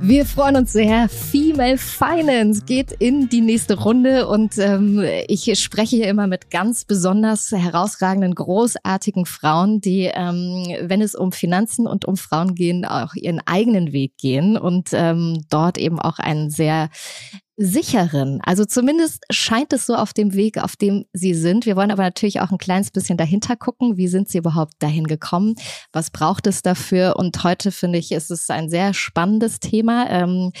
Wir freuen uns sehr. Female Finance geht in die nächste Runde und ähm, ich spreche hier immer mit ganz besonders herausragenden, großartigen Frauen, die, ähm, wenn es um Finanzen und um Frauen gehen, auch ihren eigenen Weg gehen und ähm, dort eben auch einen sehr sicheren. Also zumindest scheint es so auf dem Weg, auf dem sie sind. Wir wollen aber natürlich auch ein kleines bisschen dahinter gucken. Wie sind sie überhaupt dahin gekommen? Was braucht es dafür? Und heute finde ich, ist es ein sehr spannendes Thema. Ähm,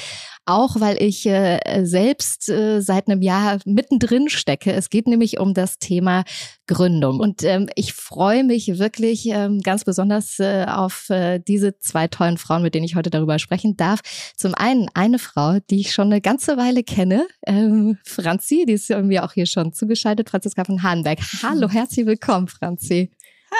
auch weil ich äh, selbst äh, seit einem Jahr mittendrin stecke. Es geht nämlich um das Thema Gründung. Und ähm, ich freue mich wirklich ähm, ganz besonders äh, auf äh, diese zwei tollen Frauen, mit denen ich heute darüber sprechen darf. Zum einen eine Frau, die ich schon eine ganze Weile kenne, ähm, Franzi, die ist mir auch hier schon zugeschaltet, Franziska von Hahnberg. Hallo, herzlich willkommen, Franzi.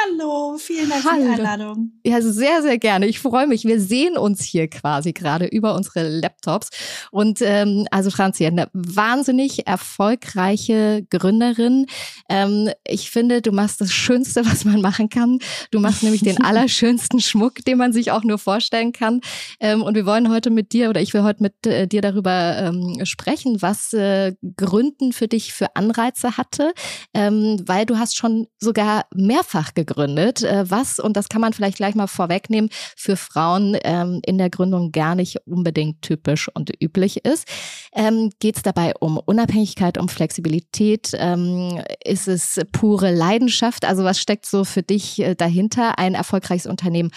Hallo, vielen Dank Hallo. für die Einladung. Ja, sehr, sehr gerne. Ich freue mich. Wir sehen uns hier quasi gerade über unsere Laptops. Und ähm, also Franzi, eine wahnsinnig erfolgreiche Gründerin. Ähm, ich finde, du machst das Schönste, was man machen kann. Du machst nämlich den allerschönsten Schmuck, den man sich auch nur vorstellen kann. Ähm, und wir wollen heute mit dir oder ich will heute mit äh, dir darüber ähm, sprechen, was äh, Gründen für dich für Anreize hatte, ähm, weil du hast schon sogar mehrfach gegründet, äh, was, und das kann man vielleicht gleich mal vorwegnehmen, für Frauen ähm, in der Gründung gar nicht unbedingt typisch und üblich ist. Ähm, Geht es dabei um Unabhängigkeit, um Flexibilität? Ähm, ist es pure Leidenschaft? Also was steckt so für dich äh, dahinter, ein erfolgreiches Unternehmen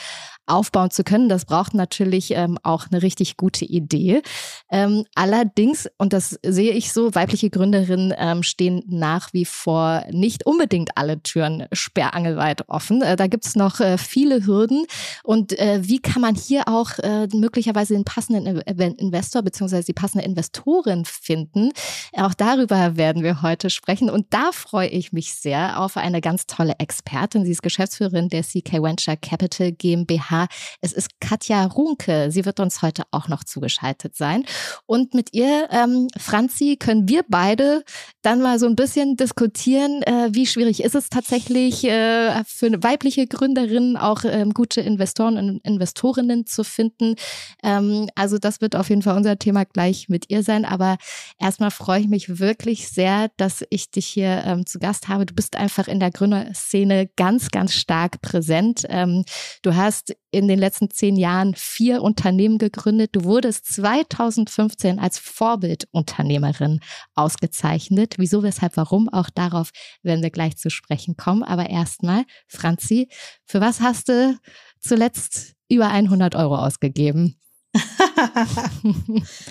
aufbauen zu können. Das braucht natürlich ähm, auch eine richtig gute Idee. Ähm, allerdings, und das sehe ich so, weibliche Gründerinnen ähm, stehen nach wie vor nicht unbedingt alle Türen sperrangelweit offen. Äh, da gibt es noch äh, viele Hürden. Und äh, wie kann man hier auch äh, möglicherweise den passenden Investor bzw. die passende Investorin finden? Auch darüber werden wir heute sprechen. Und da freue ich mich sehr auf eine ganz tolle Expertin. Sie ist Geschäftsführerin der CK Venture Capital GmbH es ist Katja Runke. Sie wird uns heute auch noch zugeschaltet sein. Und mit ihr, ähm, Franzi, können wir beide dann mal so ein bisschen diskutieren, äh, wie schwierig ist es tatsächlich äh, für eine weibliche Gründerin auch ähm, gute Investoren und Investorinnen zu finden. Ähm, also das wird auf jeden Fall unser Thema gleich mit ihr sein. Aber erstmal freue ich mich wirklich sehr, dass ich dich hier ähm, zu Gast habe. Du bist einfach in der Gründerszene ganz, ganz stark präsent. Ähm, du hast in den letzten zehn Jahren vier Unternehmen gegründet. Du wurdest 2015 als Vorbildunternehmerin ausgezeichnet. Wieso, weshalb, warum? Auch darauf werden wir gleich zu sprechen kommen. Aber erstmal, Franzi, für was hast du zuletzt über 100 Euro ausgegeben?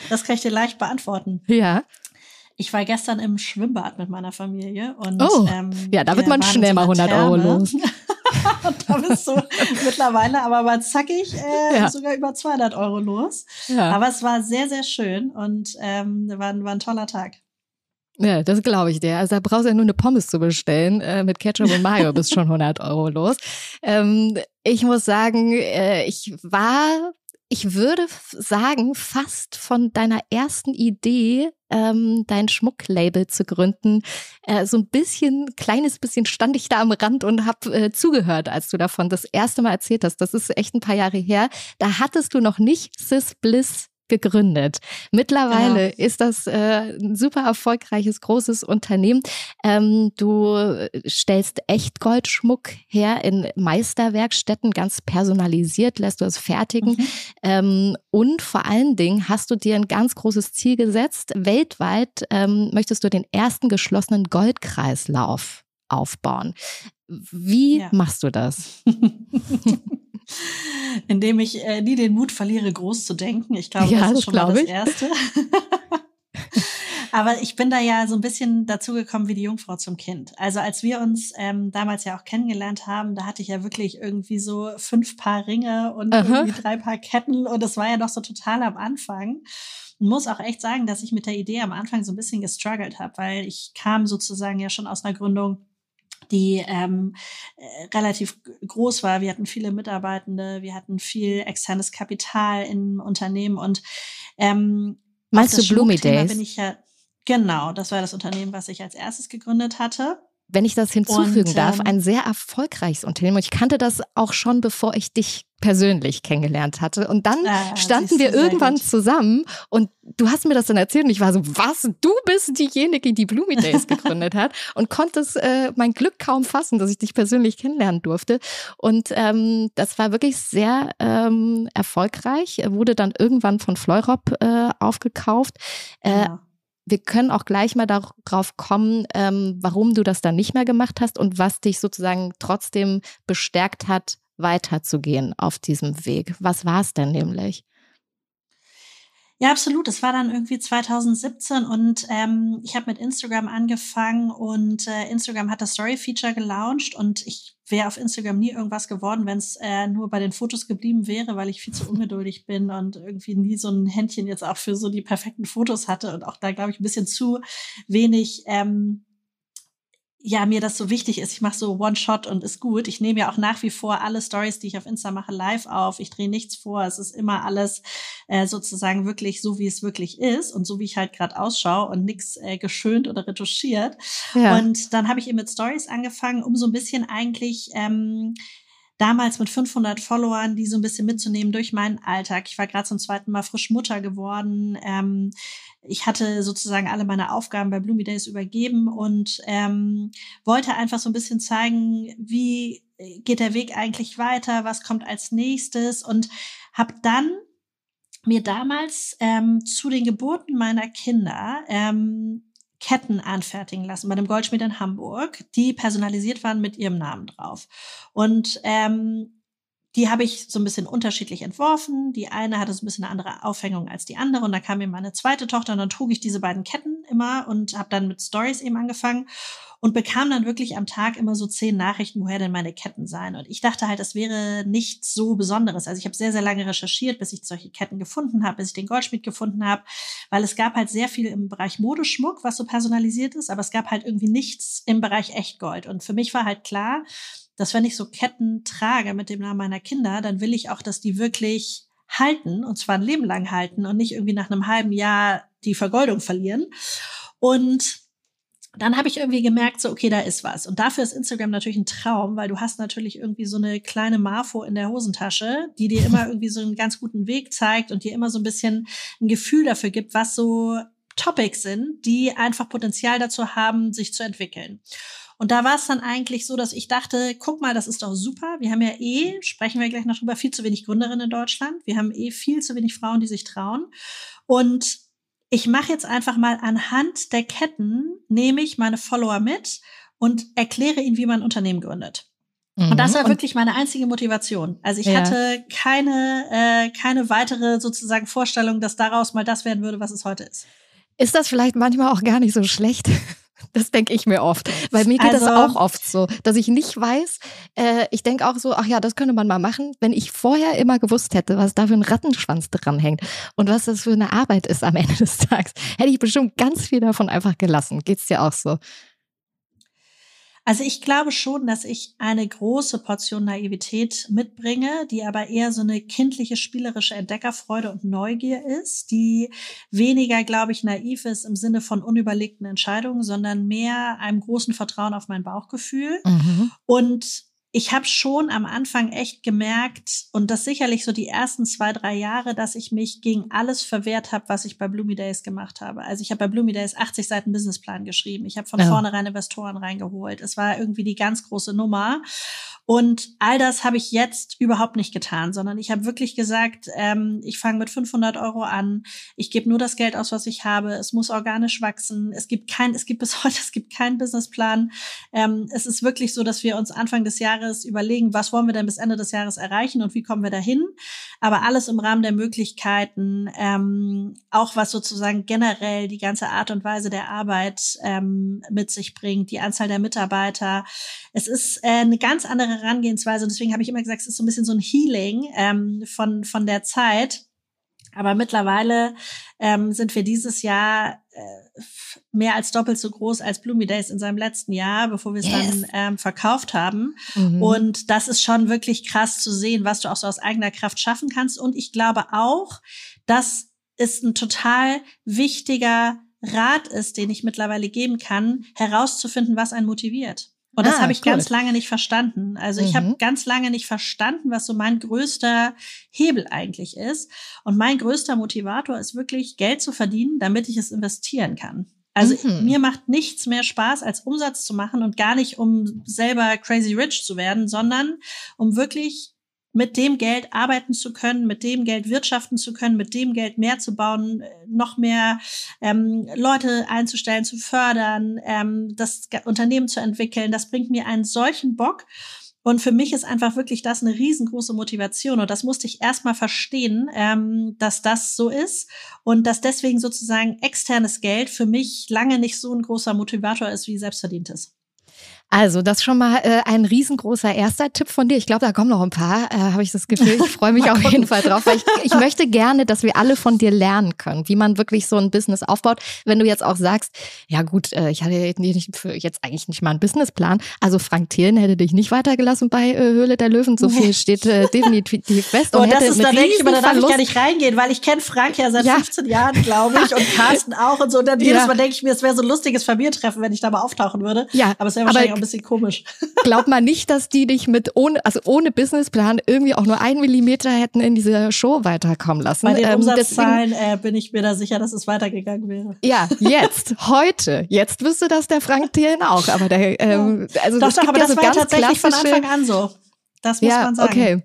das kann ich dir leicht beantworten. Ja. Ich war gestern im Schwimmbad mit meiner Familie und oh, ähm, ja, da wird man schnell mal 100 Therme. Euro los. da bist du mittlerweile aber mal zackig äh, ja. sogar über 200 Euro los. Ja. Aber es war sehr, sehr schön und ähm, war, war ein toller Tag. Ja, das glaube ich dir. Also da brauchst du ja nur eine Pommes zu bestellen. Äh, mit Ketchup und Mayo bist schon 100 Euro los. Ähm, ich muss sagen, äh, ich war ich würde sagen, fast von deiner ersten Idee, ähm, dein Schmucklabel zu gründen, äh, so ein bisschen, kleines bisschen stand ich da am Rand und habe äh, zugehört, als du davon das erste Mal erzählt hast. Das ist echt ein paar Jahre her. Da hattest du noch nicht Sis Bliss gegründet. Mittlerweile genau. ist das äh, ein super erfolgreiches, großes Unternehmen. Ähm, du stellst echt Goldschmuck her in Meisterwerkstätten, ganz personalisiert, lässt du es fertigen. Mhm. Ähm, und vor allen Dingen hast du dir ein ganz großes Ziel gesetzt. Weltweit ähm, möchtest du den ersten geschlossenen Goldkreislauf aufbauen. Wie ja. machst du das? indem ich äh, nie den Mut verliere, groß zu denken. Ich glaube, ja, das ist schon mal das ich. Erste. Aber ich bin da ja so ein bisschen dazugekommen wie die Jungfrau zum Kind. Also als wir uns ähm, damals ja auch kennengelernt haben, da hatte ich ja wirklich irgendwie so fünf Paar Ringe und Aha. irgendwie drei Paar Ketten und das war ja noch so total am Anfang. Und muss auch echt sagen, dass ich mit der Idee am Anfang so ein bisschen gestruggelt habe, weil ich kam sozusagen ja schon aus einer Gründung die ähm, äh, relativ groß war. Wir hatten viele Mitarbeitende, wir hatten viel externes Kapital im Unternehmen und ähm, Meinst du Bloomy Days? Bin ich ja, genau, das war das Unternehmen, was ich als erstes gegründet hatte wenn ich das hinzufügen und, darf, ähm, ein sehr erfolgreiches Unternehmen. Und ich kannte das auch schon, bevor ich dich persönlich kennengelernt hatte. Und dann ah, standen wir irgendwann zusammen und du hast mir das dann erzählt und ich war so, was, du bist diejenige, die Bloomy Days gegründet hat und konnte äh, mein Glück kaum fassen, dass ich dich persönlich kennenlernen durfte. Und ähm, das war wirklich sehr ähm, erfolgreich, wurde dann irgendwann von Fleurop äh, aufgekauft. Äh, ja wir können auch gleich mal darauf kommen, ähm, warum du das dann nicht mehr gemacht hast und was dich sozusagen trotzdem bestärkt hat, weiterzugehen auf diesem Weg. Was war es denn nämlich? Ja, absolut. Das war dann irgendwie 2017 und ähm, ich habe mit Instagram angefangen und äh, Instagram hat das Story-Feature gelauncht und ich wäre auf Instagram nie irgendwas geworden, wenn es äh, nur bei den Fotos geblieben wäre, weil ich viel zu ungeduldig bin und irgendwie nie so ein Händchen jetzt auch für so die perfekten Fotos hatte und auch da, glaube ich, ein bisschen zu wenig ähm, ja, mir das so wichtig ist. Ich mache so One-Shot und ist gut. Ich nehme ja auch nach wie vor alle Stories, die ich auf Insta mache, live auf. Ich drehe nichts vor. Es ist immer alles äh, sozusagen wirklich so, wie es wirklich ist und so, wie ich halt gerade ausschaue und nichts äh, geschönt oder retuschiert. Ja. Und dann habe ich eben mit Stories angefangen, um so ein bisschen eigentlich ähm, damals mit 500 Followern, die so ein bisschen mitzunehmen durch meinen Alltag. Ich war gerade zum zweiten Mal frisch Mutter geworden. Ähm, ich hatte sozusagen alle meine Aufgaben bei Bloomy Days übergeben und ähm, wollte einfach so ein bisschen zeigen, wie geht der Weg eigentlich weiter, was kommt als nächstes und habe dann mir damals ähm, zu den Geburten meiner Kinder ähm, Ketten anfertigen lassen bei einem Goldschmied in Hamburg, die personalisiert waren mit ihrem Namen drauf. Und ähm, die habe ich so ein bisschen unterschiedlich entworfen. Die eine hatte so ein bisschen eine andere Aufhängung als die andere. Und da kam mir meine zweite Tochter und dann trug ich diese beiden Ketten immer und habe dann mit Stories eben angefangen und bekam dann wirklich am Tag immer so zehn Nachrichten, woher denn meine Ketten seien. Und ich dachte halt, das wäre nichts so Besonderes. Also ich habe sehr, sehr lange recherchiert, bis ich solche Ketten gefunden habe, bis ich den Goldschmied gefunden habe, weil es gab halt sehr viel im Bereich Modeschmuck, was so personalisiert ist, aber es gab halt irgendwie nichts im Bereich Echtgold. Und für mich war halt klar, dass wenn ich so Ketten trage mit dem Namen meiner Kinder, dann will ich auch, dass die wirklich halten und zwar ein Leben lang halten und nicht irgendwie nach einem halben Jahr die Vergoldung verlieren. Und dann habe ich irgendwie gemerkt, so, okay, da ist was. Und dafür ist Instagram natürlich ein Traum, weil du hast natürlich irgendwie so eine kleine Marfo in der Hosentasche, die dir immer irgendwie so einen ganz guten Weg zeigt und dir immer so ein bisschen ein Gefühl dafür gibt, was so Topics sind, die einfach Potenzial dazu haben, sich zu entwickeln. Und da war es dann eigentlich so, dass ich dachte, guck mal, das ist doch super. Wir haben ja eh, sprechen wir gleich noch drüber, viel zu wenig Gründerinnen in Deutschland. Wir haben eh viel zu wenig Frauen, die sich trauen. Und ich mache jetzt einfach mal anhand der Ketten, nehme ich meine Follower mit und erkläre ihnen, wie man ein Unternehmen gründet. Und das mhm. war wirklich meine einzige Motivation. Also ich ja. hatte keine, äh, keine weitere sozusagen Vorstellung, dass daraus mal das werden würde, was es heute ist. Ist das vielleicht manchmal auch gar nicht so schlecht? Das denke ich mir oft. Weil mir geht also, das auch oft so, dass ich nicht weiß, äh, ich denke auch so, ach ja, das könnte man mal machen, wenn ich vorher immer gewusst hätte, was da für ein Rattenschwanz dranhängt und was das für eine Arbeit ist am Ende des Tages, hätte ich bestimmt ganz viel davon einfach gelassen. Geht's dir auch so? Also ich glaube schon, dass ich eine große Portion Naivität mitbringe, die aber eher so eine kindliche, spielerische Entdeckerfreude und Neugier ist, die weniger, glaube ich, naiv ist im Sinne von unüberlegten Entscheidungen, sondern mehr einem großen Vertrauen auf mein Bauchgefühl. Mhm. Und ich habe schon am Anfang echt gemerkt, und das sicherlich so die ersten zwei, drei Jahre, dass ich mich gegen alles verwehrt habe, was ich bei Bloomy Days gemacht habe. Also ich habe bei Bloomy Days 80 Seiten Businessplan geschrieben. Ich habe von ja. vornherein Investoren reingeholt. Es war irgendwie die ganz große Nummer. Und all das habe ich jetzt überhaupt nicht getan, sondern ich habe wirklich gesagt, ähm, ich fange mit 500 Euro an. Ich gebe nur das Geld aus, was ich habe. Es muss organisch wachsen. Es gibt kein, es gibt bis heute, es gibt keinen Businessplan. Ähm, es ist wirklich so, dass wir uns Anfang des Jahres Jahres überlegen, was wollen wir denn bis Ende des Jahres erreichen und wie kommen wir dahin. Aber alles im Rahmen der Möglichkeiten, ähm, auch was sozusagen generell die ganze Art und Weise der Arbeit ähm, mit sich bringt, die Anzahl der Mitarbeiter. Es ist äh, eine ganz andere Herangehensweise und deswegen habe ich immer gesagt, es ist so ein bisschen so ein Healing ähm, von, von der Zeit. Aber mittlerweile ähm, sind wir dieses Jahr mehr als doppelt so groß als Bloomy Days in seinem letzten Jahr, bevor wir es yes. dann ähm, verkauft haben. Mhm. Und das ist schon wirklich krass zu sehen, was du auch so aus eigener Kraft schaffen kannst. Und ich glaube auch, dass es ein total wichtiger Rat ist, den ich mittlerweile geben kann, herauszufinden, was einen motiviert. Und das ah, habe ich cool. ganz lange nicht verstanden. Also mhm. ich habe ganz lange nicht verstanden, was so mein größter Hebel eigentlich ist. Und mein größter Motivator ist wirklich Geld zu verdienen, damit ich es investieren kann. Also mhm. mir macht nichts mehr Spaß, als Umsatz zu machen und gar nicht, um selber crazy rich zu werden, sondern um wirklich mit dem Geld arbeiten zu können, mit dem Geld wirtschaften zu können, mit dem Geld mehr zu bauen, äh, noch mehr ähm, Leute einzustellen, zu fördern, ähm, das Unternehmen zu entwickeln. Das bringt mir einen solchen Bock. Und für mich ist einfach wirklich das eine riesengroße Motivation. Und das musste ich erstmal verstehen, ähm, dass das so ist und dass deswegen sozusagen externes Geld für mich lange nicht so ein großer Motivator ist wie selbstverdientes. Also, das ist schon mal äh, ein riesengroßer erster Tipp von dir. Ich glaube, da kommen noch ein paar, äh, habe ich das Gefühl. Ich freue mich auf jeden Fall drauf, weil ich, ich möchte gerne, dass wir alle von dir lernen können, wie man wirklich so ein Business aufbaut. Wenn du jetzt auch sagst, ja gut, äh, ich hatte nicht, für jetzt eigentlich nicht mal einen Businessplan. Also Frank Thelen hätte dich nicht weitergelassen bei äh, Höhle der Löwen. So viel steht äh, definitiv fest. Und oh, das ist, da denke ich immer, da darf ich gar nicht reingehen, weil ich kenne Frank ja seit ja. 15 Jahren, glaube ich, und Carsten auch und so. Und dann jedes Mal denke ich mir, es wäre so ein lustiges Familientreffen, wenn ich da mal auftauchen würde. Ja. Aber es wäre wahrscheinlich auch ein bisschen komisch. Glaub mal nicht, dass die dich mit ohne, also ohne Businessplan irgendwie auch nur ein Millimeter hätten in diese Show weiterkommen lassen. Bei den ähm, Umsatzzahlen äh, bin ich mir da sicher, dass es weitergegangen wäre. Ja, jetzt, heute. Jetzt wüsste das der Frank Thielen auch. Aber der, ähm, also doch, das doch, aber ja das so war ja tatsächlich von Anfang an so. Das muss ja, man sagen. Okay.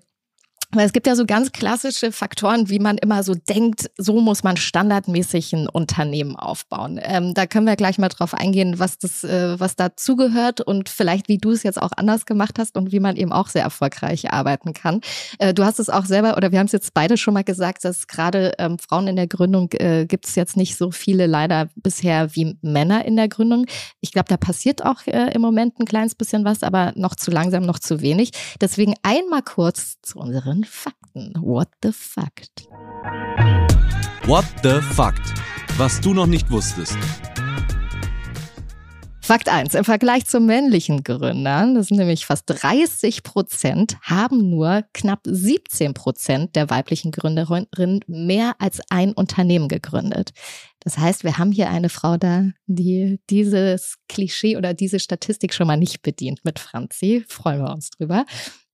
Weil es gibt ja so ganz klassische Faktoren, wie man immer so denkt, so muss man standardmäßig ein Unternehmen aufbauen. Ähm, da können wir gleich mal drauf eingehen, was das, äh, was dazugehört und vielleicht, wie du es jetzt auch anders gemacht hast und wie man eben auch sehr erfolgreich arbeiten kann. Äh, du hast es auch selber, oder wir haben es jetzt beide schon mal gesagt, dass gerade ähm, Frauen in der Gründung äh, gibt es jetzt nicht so viele leider bisher wie Männer in der Gründung. Ich glaube, da passiert auch äh, im Moment ein kleines bisschen was, aber noch zu langsam, noch zu wenig. Deswegen einmal kurz zu unseren unseren Fakten. What the Fact? What the Fact? Was du noch nicht wusstest. Fakt 1. Im Vergleich zu männlichen Gründern, das sind nämlich fast 30 Prozent, haben nur knapp 17 Prozent der weiblichen Gründerinnen mehr als ein Unternehmen gegründet. Das heißt, wir haben hier eine Frau da, die dieses Klischee oder diese Statistik schon mal nicht bedient mit Franzi. Freuen wir uns drüber.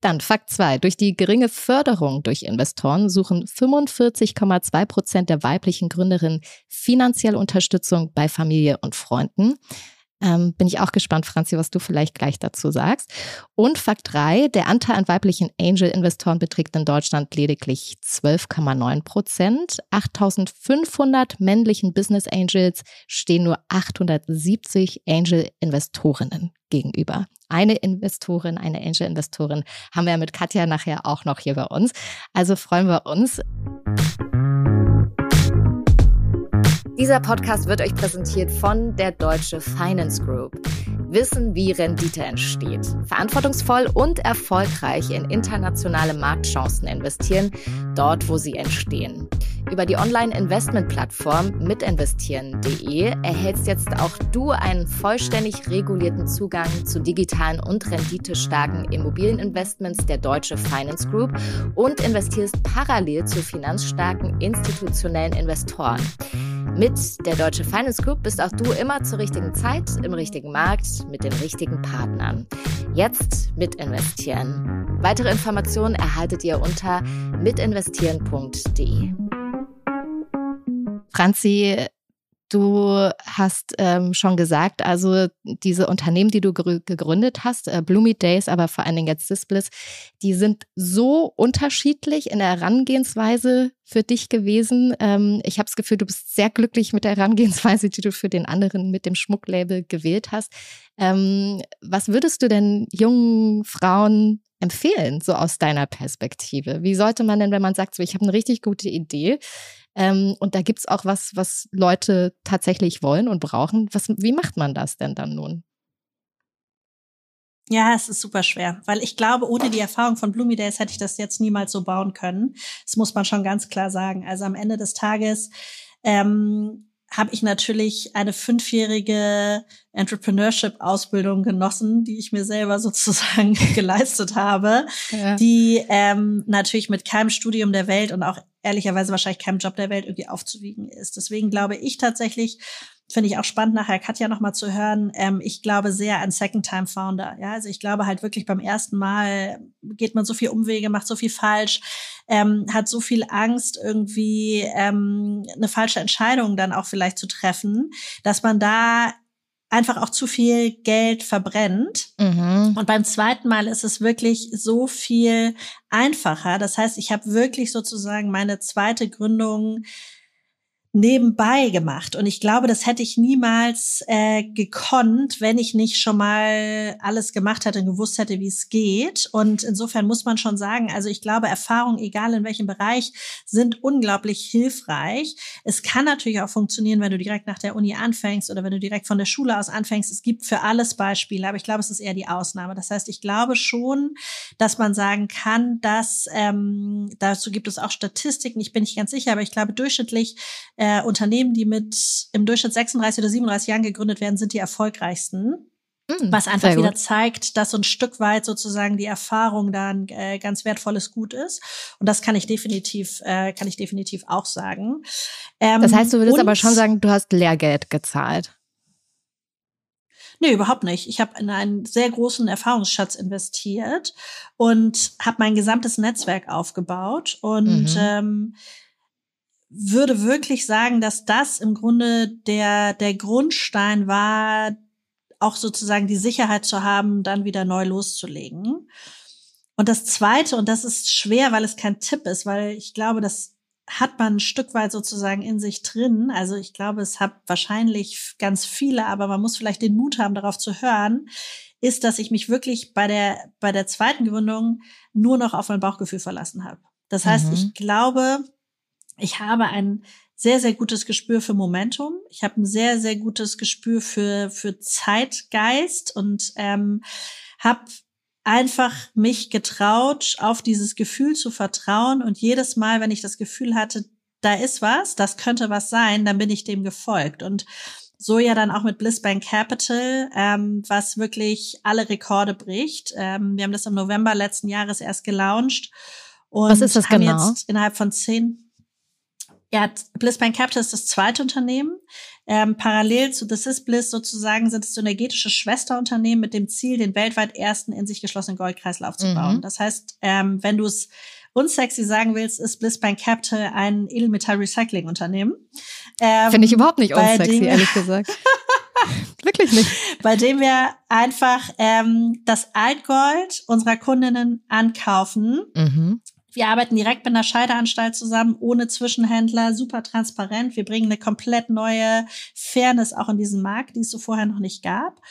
Dann Fakt 2. Durch die geringe Förderung durch Investoren suchen 45,2 Prozent der weiblichen Gründerinnen finanzielle Unterstützung bei Familie und Freunden. Ähm, bin ich auch gespannt, Franzi, was du vielleicht gleich dazu sagst. Und Fakt 3, der Anteil an weiblichen Angel-Investoren beträgt in Deutschland lediglich 12,9 Prozent. 8500 männlichen Business Angels stehen nur 870 Angel-Investorinnen gegenüber. Eine Investorin, eine Angel-Investorin haben wir mit Katja nachher auch noch hier bei uns. Also freuen wir uns. Dieser Podcast wird euch präsentiert von der Deutsche Finance Group. Wissen, wie Rendite entsteht. Verantwortungsvoll und erfolgreich in internationale Marktchancen investieren, dort wo sie entstehen. Über die Online-Investment-Plattform mitinvestieren.de erhältst jetzt auch du einen vollständig regulierten Zugang zu digitalen und renditestarken Immobilieninvestments der Deutsche Finance Group und investierst parallel zu finanzstarken institutionellen Investoren. Mit der Deutsche Finance Group bist auch du immer zur richtigen Zeit, im richtigen Markt, mit den richtigen Partnern. Jetzt mitinvestieren. Weitere Informationen erhaltet ihr unter mitinvestieren.de. Franzi, Du hast ähm, schon gesagt, also diese Unternehmen, die du gegründet hast, äh, Bloomy Days, aber vor allen Dingen jetzt Disbliss, die sind so unterschiedlich in der Herangehensweise für dich gewesen. Ähm, ich habe das Gefühl, du bist sehr glücklich mit der Herangehensweise, die du für den anderen mit dem Schmucklabel gewählt hast. Ähm, was würdest du denn jungen Frauen empfehlen, so aus deiner Perspektive? Wie sollte man denn, wenn man sagt, so ich habe eine richtig gute Idee, ähm, und da gibt es auch was, was Leute tatsächlich wollen und brauchen. Was, wie macht man das denn dann nun? Ja, es ist super schwer, weil ich glaube, ohne die Erfahrung von Bloomy Days hätte ich das jetzt niemals so bauen können. Das muss man schon ganz klar sagen. Also am Ende des Tages ähm, habe ich natürlich eine fünfjährige Entrepreneurship-Ausbildung genossen, die ich mir selber sozusagen geleistet habe, ja. die ähm, natürlich mit keinem Studium der Welt und auch ehrlicherweise wahrscheinlich keinem Job der Welt irgendwie aufzuwiegen ist. Deswegen glaube ich tatsächlich, finde ich auch spannend, nachher Katja nochmal zu hören. Ähm, ich glaube sehr an Second-Time-Founder. Ja, also ich glaube halt wirklich beim ersten Mal geht man so viel Umwege, macht so viel falsch, ähm, hat so viel Angst, irgendwie ähm, eine falsche Entscheidung dann auch vielleicht zu treffen, dass man da einfach auch zu viel Geld verbrennt. Mhm. Und beim zweiten Mal ist es wirklich so viel einfacher. Das heißt, ich habe wirklich sozusagen meine zweite Gründung nebenbei gemacht. Und ich glaube, das hätte ich niemals äh, gekonnt, wenn ich nicht schon mal alles gemacht hätte und gewusst hätte, wie es geht. Und insofern muss man schon sagen, also ich glaube, Erfahrungen, egal in welchem Bereich, sind unglaublich hilfreich. Es kann natürlich auch funktionieren, wenn du direkt nach der Uni anfängst oder wenn du direkt von der Schule aus anfängst. Es gibt für alles Beispiele, aber ich glaube, es ist eher die Ausnahme. Das heißt, ich glaube schon, dass man sagen kann, dass ähm, dazu gibt es auch Statistiken. Ich bin nicht ganz sicher, aber ich glaube durchschnittlich äh, Unternehmen, die mit im Durchschnitt 36 oder 37 Jahren gegründet werden, sind die erfolgreichsten. Mhm, was einfach wieder zeigt, dass so ein Stück weit sozusagen die Erfahrung da ein äh, ganz wertvolles Gut ist. Und das kann ich definitiv, äh, kann ich definitiv auch sagen. Ähm, das heißt, du würdest aber schon sagen, du hast Lehrgeld gezahlt. Nee, überhaupt nicht. Ich habe in einen sehr großen Erfahrungsschatz investiert und habe mein gesamtes Netzwerk aufgebaut. Und mhm. ähm, würde wirklich sagen, dass das im Grunde der, der Grundstein war, auch sozusagen die Sicherheit zu haben, dann wieder neu loszulegen. Und das zweite, und das ist schwer, weil es kein Tipp ist, weil ich glaube, das hat man ein Stück weit sozusagen in sich drin. Also ich glaube, es hat wahrscheinlich ganz viele, aber man muss vielleicht den Mut haben, darauf zu hören, ist, dass ich mich wirklich bei der, bei der zweiten Gründung nur noch auf mein Bauchgefühl verlassen habe. Das heißt, mhm. ich glaube, ich habe ein sehr, sehr gutes Gespür für Momentum. Ich habe ein sehr, sehr gutes Gespür für, für Zeitgeist und ähm, habe einfach mich getraut, auf dieses Gefühl zu vertrauen. Und jedes Mal, wenn ich das Gefühl hatte, da ist was, das könnte was sein, dann bin ich dem gefolgt. Und so ja dann auch mit Blissbank Capital, ähm, was wirklich alle Rekorde bricht. Ähm, wir haben das im November letzten Jahres erst gelauncht. Und was ist das haben genau? jetzt innerhalb von zehn, ja, Blissbank Capital ist das zweite Unternehmen. Ähm, parallel zu This is Bliss sozusagen sind es synergetische Schwesterunternehmen mit dem Ziel, den weltweit ersten in sich geschlossenen Goldkreislauf zu bauen. Mhm. Das heißt, ähm, wenn du es unsexy sagen willst, ist Blissbank Capital ein Edelmetall-Recycling-Unternehmen. Ähm, Finde ich überhaupt nicht unsexy, ehrlich gesagt. Wirklich nicht. Bei dem wir einfach ähm, das Altgold unserer Kundinnen ankaufen. Mhm. Wir arbeiten direkt mit einer Scheideanstalt zusammen, ohne Zwischenhändler, super transparent. Wir bringen eine komplett neue Fairness auch in diesen Markt, die es so vorher noch nicht gab.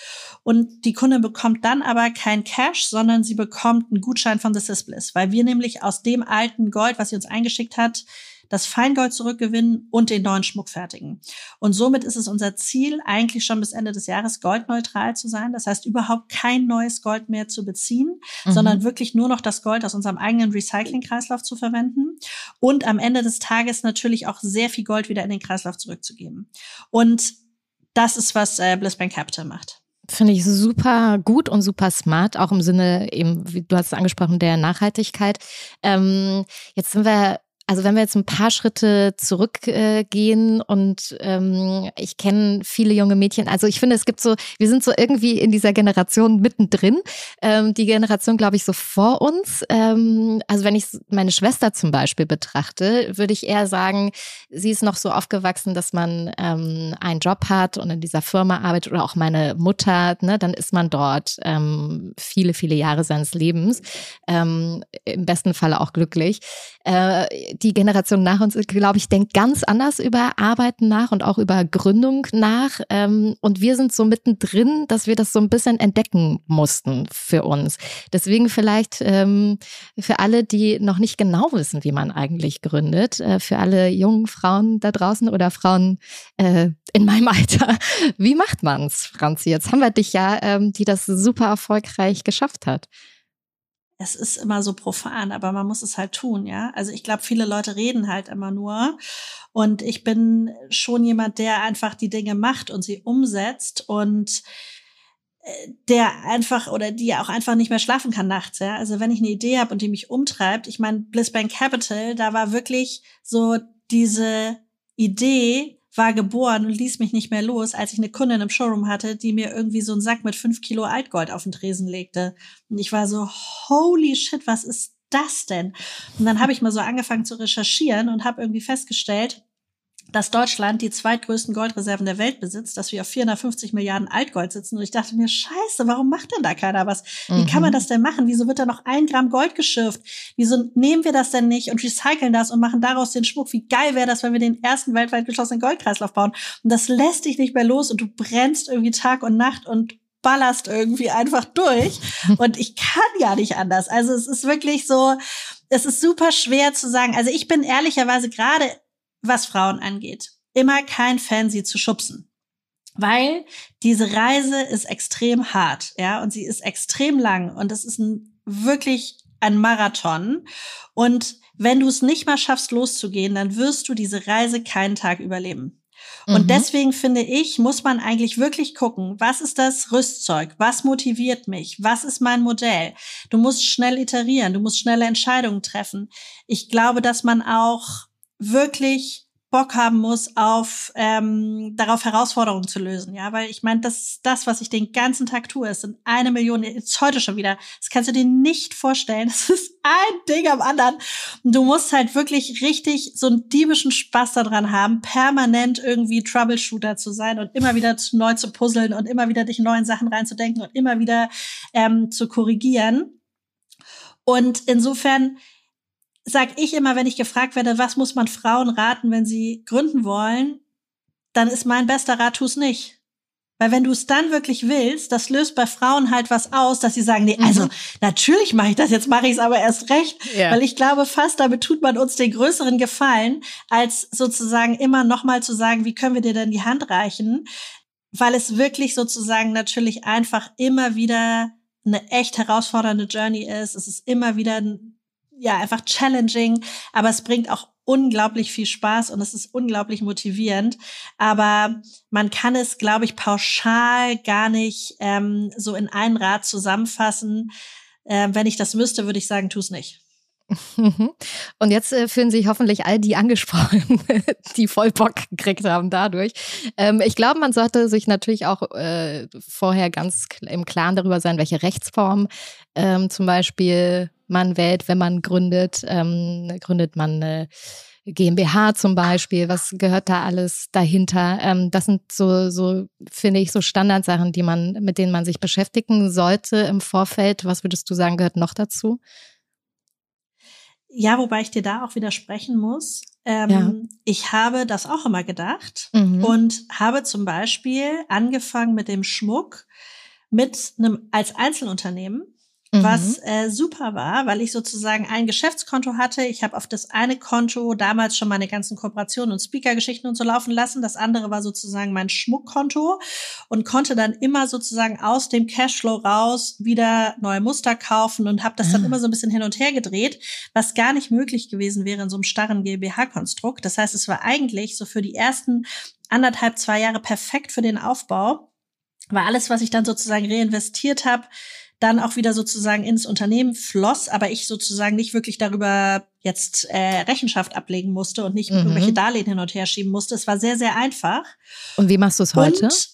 Und die Kunde bekommt dann aber kein Cash, sondern sie bekommt einen Gutschein von The Sysbliss, weil wir nämlich aus dem alten Gold, was sie uns eingeschickt hat, das Feingold zurückgewinnen und den neuen Schmuck fertigen. Und somit ist es unser Ziel, eigentlich schon bis Ende des Jahres goldneutral zu sein. Das heißt, überhaupt kein neues Gold mehr zu beziehen, mhm. sondern wirklich nur noch das Gold aus unserem eigenen Recyclingkreislauf zu verwenden und am Ende des Tages natürlich auch sehr viel Gold wieder in den Kreislauf zurückzugeben. Und das ist, was äh, Blissbank Capital macht. Finde ich super gut und super smart, auch im Sinne eben, wie du hast es angesprochen, der Nachhaltigkeit. Ähm, jetzt sind wir also wenn wir jetzt ein paar Schritte zurückgehen äh, und ähm, ich kenne viele junge Mädchen, also ich finde, es gibt so, wir sind so irgendwie in dieser Generation mittendrin. Ähm, die Generation, glaube ich, so vor uns. Ähm, also wenn ich meine Schwester zum Beispiel betrachte, würde ich eher sagen, sie ist noch so aufgewachsen, dass man ähm, einen Job hat und in dieser Firma arbeitet oder auch meine Mutter, ne, dann ist man dort ähm, viele, viele Jahre seines Lebens. Ähm, Im besten Falle auch glücklich. Äh, die Generation nach uns, glaube ich, denkt ganz anders über Arbeiten nach und auch über Gründung nach. Ähm, und wir sind so mittendrin, dass wir das so ein bisschen entdecken mussten für uns. Deswegen vielleicht ähm, für alle, die noch nicht genau wissen, wie man eigentlich gründet, äh, für alle jungen Frauen da draußen oder Frauen äh, in meinem Alter, wie macht man's, Franzi? Jetzt haben wir dich ja, ähm, die das super erfolgreich geschafft hat es ist immer so profan, aber man muss es halt tun, ja. Also ich glaube, viele Leute reden halt immer nur. Und ich bin schon jemand, der einfach die Dinge macht und sie umsetzt und äh, der einfach oder die auch einfach nicht mehr schlafen kann nachts, ja. Also wenn ich eine Idee habe und die mich umtreibt, ich meine, Blissbank Capital, da war wirklich so diese Idee, war geboren und ließ mich nicht mehr los, als ich eine Kundin im Showroom hatte, die mir irgendwie so einen Sack mit fünf Kilo Altgold auf den Tresen legte. Und ich war so, holy shit, was ist das denn? Und dann habe ich mal so angefangen zu recherchieren und habe irgendwie festgestellt, dass Deutschland die zweitgrößten Goldreserven der Welt besitzt, dass wir auf 450 Milliarden Altgold sitzen. Und ich dachte mir, scheiße, warum macht denn da keiner was? Wie kann man mhm. das denn machen? Wieso wird da noch ein Gramm Gold geschürft? Wieso nehmen wir das denn nicht und recyceln das und machen daraus den Schmuck? Wie geil wäre das, wenn wir den ersten weltweit geschlossenen Goldkreislauf bauen? Und das lässt dich nicht mehr los und du brennst irgendwie Tag und Nacht und ballerst irgendwie einfach durch. Und ich kann ja nicht anders. Also es ist wirklich so, es ist super schwer zu sagen. Also ich bin ehrlicherweise gerade was Frauen angeht, immer kein Fan, sie zu schubsen. Weil diese Reise ist extrem hart, ja, und sie ist extrem lang und es ist ein, wirklich ein Marathon. Und wenn du es nicht mal schaffst, loszugehen, dann wirst du diese Reise keinen Tag überleben. Und mhm. deswegen finde ich, muss man eigentlich wirklich gucken, was ist das Rüstzeug? Was motiviert mich? Was ist mein Modell? Du musst schnell iterieren, du musst schnelle Entscheidungen treffen. Ich glaube, dass man auch wirklich Bock haben muss, auf ähm, darauf Herausforderungen zu lösen, ja, weil ich meine, das ist das, was ich den ganzen Tag tue. Es sind eine Million, jetzt heute schon wieder. Das kannst du dir nicht vorstellen. Das ist ein Ding am anderen. Und du musst halt wirklich richtig so einen diebischen Spaß daran haben, permanent irgendwie Troubleshooter zu sein und immer wieder neu zu puzzeln und immer wieder dich in neuen Sachen reinzudenken und immer wieder ähm, zu korrigieren. Und insofern sag ich immer, wenn ich gefragt werde, was muss man Frauen raten, wenn sie gründen wollen, dann ist mein bester Rat, tu's nicht. Weil wenn du es dann wirklich willst, das löst bei Frauen halt was aus, dass sie sagen, nee, also mhm. natürlich mache ich das, jetzt mache ich es aber erst recht. Ja. Weil ich glaube fast, damit tut man uns den größeren Gefallen, als sozusagen immer nochmal zu sagen, wie können wir dir denn die Hand reichen? Weil es wirklich sozusagen natürlich einfach immer wieder eine echt herausfordernde Journey ist. Es ist immer wieder ein ja einfach challenging, aber es bringt auch unglaublich viel Spaß und es ist unglaublich motivierend. Aber man kann es, glaube ich, pauschal gar nicht ähm, so in einen Rat zusammenfassen. Äh, wenn ich das müsste, würde ich sagen, tu es nicht. Und jetzt äh, fühlen sich hoffentlich all die angesprochen, die voll Bock gekriegt haben dadurch. Ähm, ich glaube, man sollte sich natürlich auch äh, vorher ganz im Klaren darüber sein, welche Rechtsform ähm, zum Beispiel man wählt, wenn man gründet. Ähm, gründet man eine GmbH zum Beispiel, was gehört da alles dahinter? Ähm, das sind so, so, finde ich, so Standardsachen, die man, mit denen man sich beschäftigen sollte im Vorfeld. Was würdest du sagen, gehört noch dazu? Ja, wobei ich dir da auch widersprechen muss. Ähm, ja. Ich habe das auch immer gedacht mhm. und habe zum Beispiel angefangen mit dem Schmuck mit einem als Einzelunternehmen mhm. was äh, super war, weil ich sozusagen ein Geschäftskonto hatte. Ich habe auf das eine Konto damals schon meine ganzen Kooperationen und Speaker-Geschichten und so laufen lassen. Das andere war sozusagen mein Schmuckkonto und konnte dann immer sozusagen aus dem Cashflow raus wieder neue Muster kaufen und habe das dann ah. immer so ein bisschen hin und her gedreht, was gar nicht möglich gewesen wäre in so einem starren GmbH-Konstrukt. Das heißt, es war eigentlich so für die ersten anderthalb, zwei Jahre perfekt für den Aufbau, weil alles, was ich dann sozusagen reinvestiert habe, dann auch wieder sozusagen ins Unternehmen floss, aber ich sozusagen nicht wirklich darüber jetzt äh, Rechenschaft ablegen musste und nicht mhm. irgendwelche Darlehen hin und her schieben musste. Es war sehr, sehr einfach. Und wie machst du es heute? Und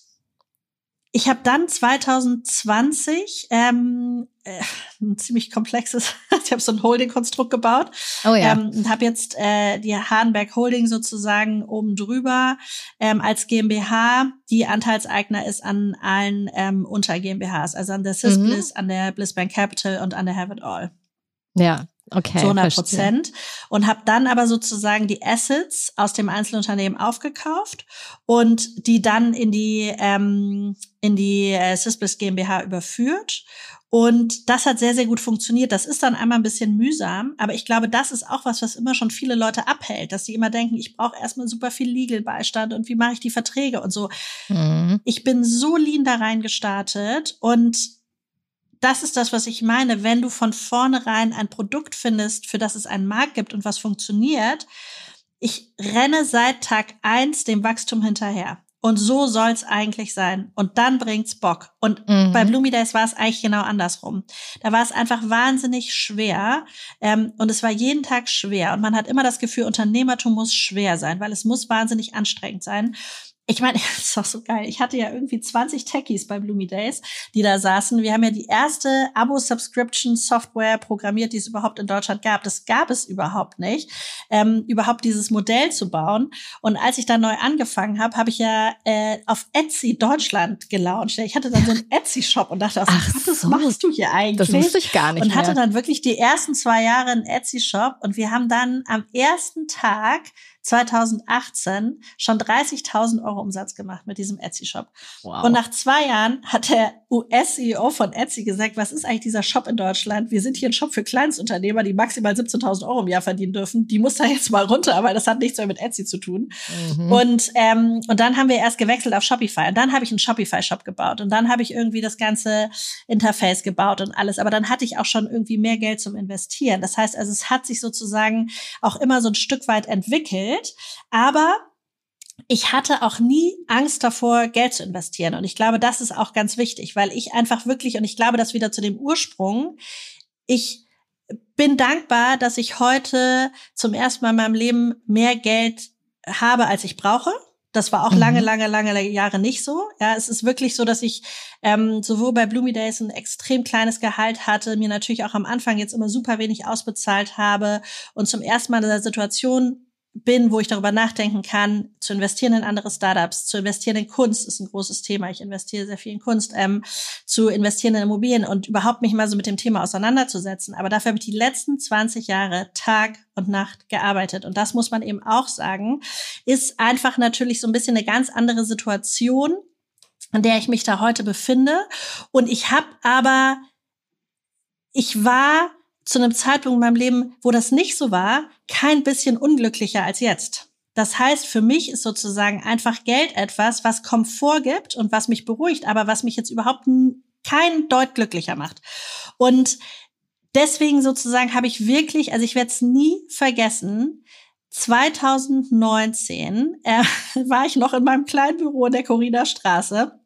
ich habe dann 2020 ähm, äh, ein ziemlich komplexes, ich habe so ein Holding-Konstrukt gebaut oh ja. ähm, und habe jetzt äh, die Hardenberg Holding sozusagen oben drüber ähm, als GmbH, die Anteilseigner ist an allen ähm, unter GmbHs, also an der Sysbliss, mhm. an der Blissbank Capital und an der Have It All. Ja, Okay, zu 100 Prozent. Und habe dann aber sozusagen die Assets aus dem Einzelunternehmen aufgekauft und die dann in die, ähm, in die äh, Sysbiz GmbH überführt. Und das hat sehr, sehr gut funktioniert. Das ist dann einmal ein bisschen mühsam, aber ich glaube, das ist auch was, was immer schon viele Leute abhält, dass sie immer denken, ich brauche erstmal super viel Legal-Beistand und wie mache ich die Verträge und so. Mhm. Ich bin so lean da reingestartet und das ist das, was ich meine. Wenn du von vornherein ein Produkt findest, für das es einen Markt gibt und was funktioniert, ich renne seit Tag eins dem Wachstum hinterher. Und so soll's eigentlich sein. Und dann bringt's Bock. Und mhm. bei Bloomy Days war es eigentlich genau andersrum. Da war es einfach wahnsinnig schwer. Ähm, und es war jeden Tag schwer. Und man hat immer das Gefühl, Unternehmertum muss schwer sein, weil es muss wahnsinnig anstrengend sein ich meine, das ist doch so geil. Ich hatte ja irgendwie 20 Techies bei Bloomy Days, die da saßen. Wir haben ja die erste Abo-Subscription-Software programmiert, die es überhaupt in Deutschland gab. Das gab es überhaupt nicht, ähm, überhaupt dieses Modell zu bauen. Und als ich da neu angefangen habe, habe ich ja äh, auf Etsy Deutschland gelauncht. Ich hatte dann so einen Etsy-Shop und dachte, Ach was so, machst du hier eigentlich? Das wusste ich gar nicht. Und hatte mehr. dann wirklich die ersten zwei Jahre einen Etsy-Shop. Und wir haben dann am ersten Tag 2018 schon 30.000 Euro Umsatz gemacht mit diesem Etsy-Shop. Wow. Und nach zwei Jahren hat der US-CEO von Etsy gesagt, was ist eigentlich dieser Shop in Deutschland? Wir sind hier ein Shop für Kleinstunternehmer, die maximal 17.000 Euro im Jahr verdienen dürfen. Die muss da jetzt mal runter, weil das hat nichts mehr mit Etsy zu tun. Mhm. Und, ähm, und dann haben wir erst gewechselt auf Shopify. Und dann habe ich einen Shopify-Shop gebaut. Und dann habe ich irgendwie das ganze Interface gebaut und alles. Aber dann hatte ich auch schon irgendwie mehr Geld zum Investieren. Das heißt also, es hat sich sozusagen auch immer so ein Stück weit entwickelt. Aber ich hatte auch nie Angst davor, Geld zu investieren. Und ich glaube, das ist auch ganz wichtig, weil ich einfach wirklich, und ich glaube, das wieder zu dem Ursprung, ich bin dankbar, dass ich heute zum ersten Mal in meinem Leben mehr Geld habe, als ich brauche. Das war auch mhm. lange, lange, lange Jahre nicht so. Ja, es ist wirklich so, dass ich ähm, sowohl bei Bloomy Days ein extrem kleines Gehalt hatte, mir natürlich auch am Anfang jetzt immer super wenig ausbezahlt habe und zum ersten Mal in der Situation bin, wo ich darüber nachdenken kann, zu investieren in andere Startups, zu investieren in Kunst ist ein großes Thema. Ich investiere sehr viel in Kunst, ähm, zu investieren in Immobilien und überhaupt mich mal so mit dem Thema auseinanderzusetzen. Aber dafür habe ich die letzten 20 Jahre Tag und Nacht gearbeitet. Und das muss man eben auch sagen, ist einfach natürlich so ein bisschen eine ganz andere Situation, in der ich mich da heute befinde. Und ich habe aber, ich war zu einem Zeitpunkt in meinem Leben, wo das nicht so war, kein bisschen unglücklicher als jetzt. Das heißt, für mich ist sozusagen einfach Geld etwas, was Komfort gibt und was mich beruhigt, aber was mich jetzt überhaupt kein Deut glücklicher macht. Und deswegen sozusagen habe ich wirklich, also ich werde es nie vergessen, 2019 äh, war ich noch in meinem kleinen Büro in der Corina Straße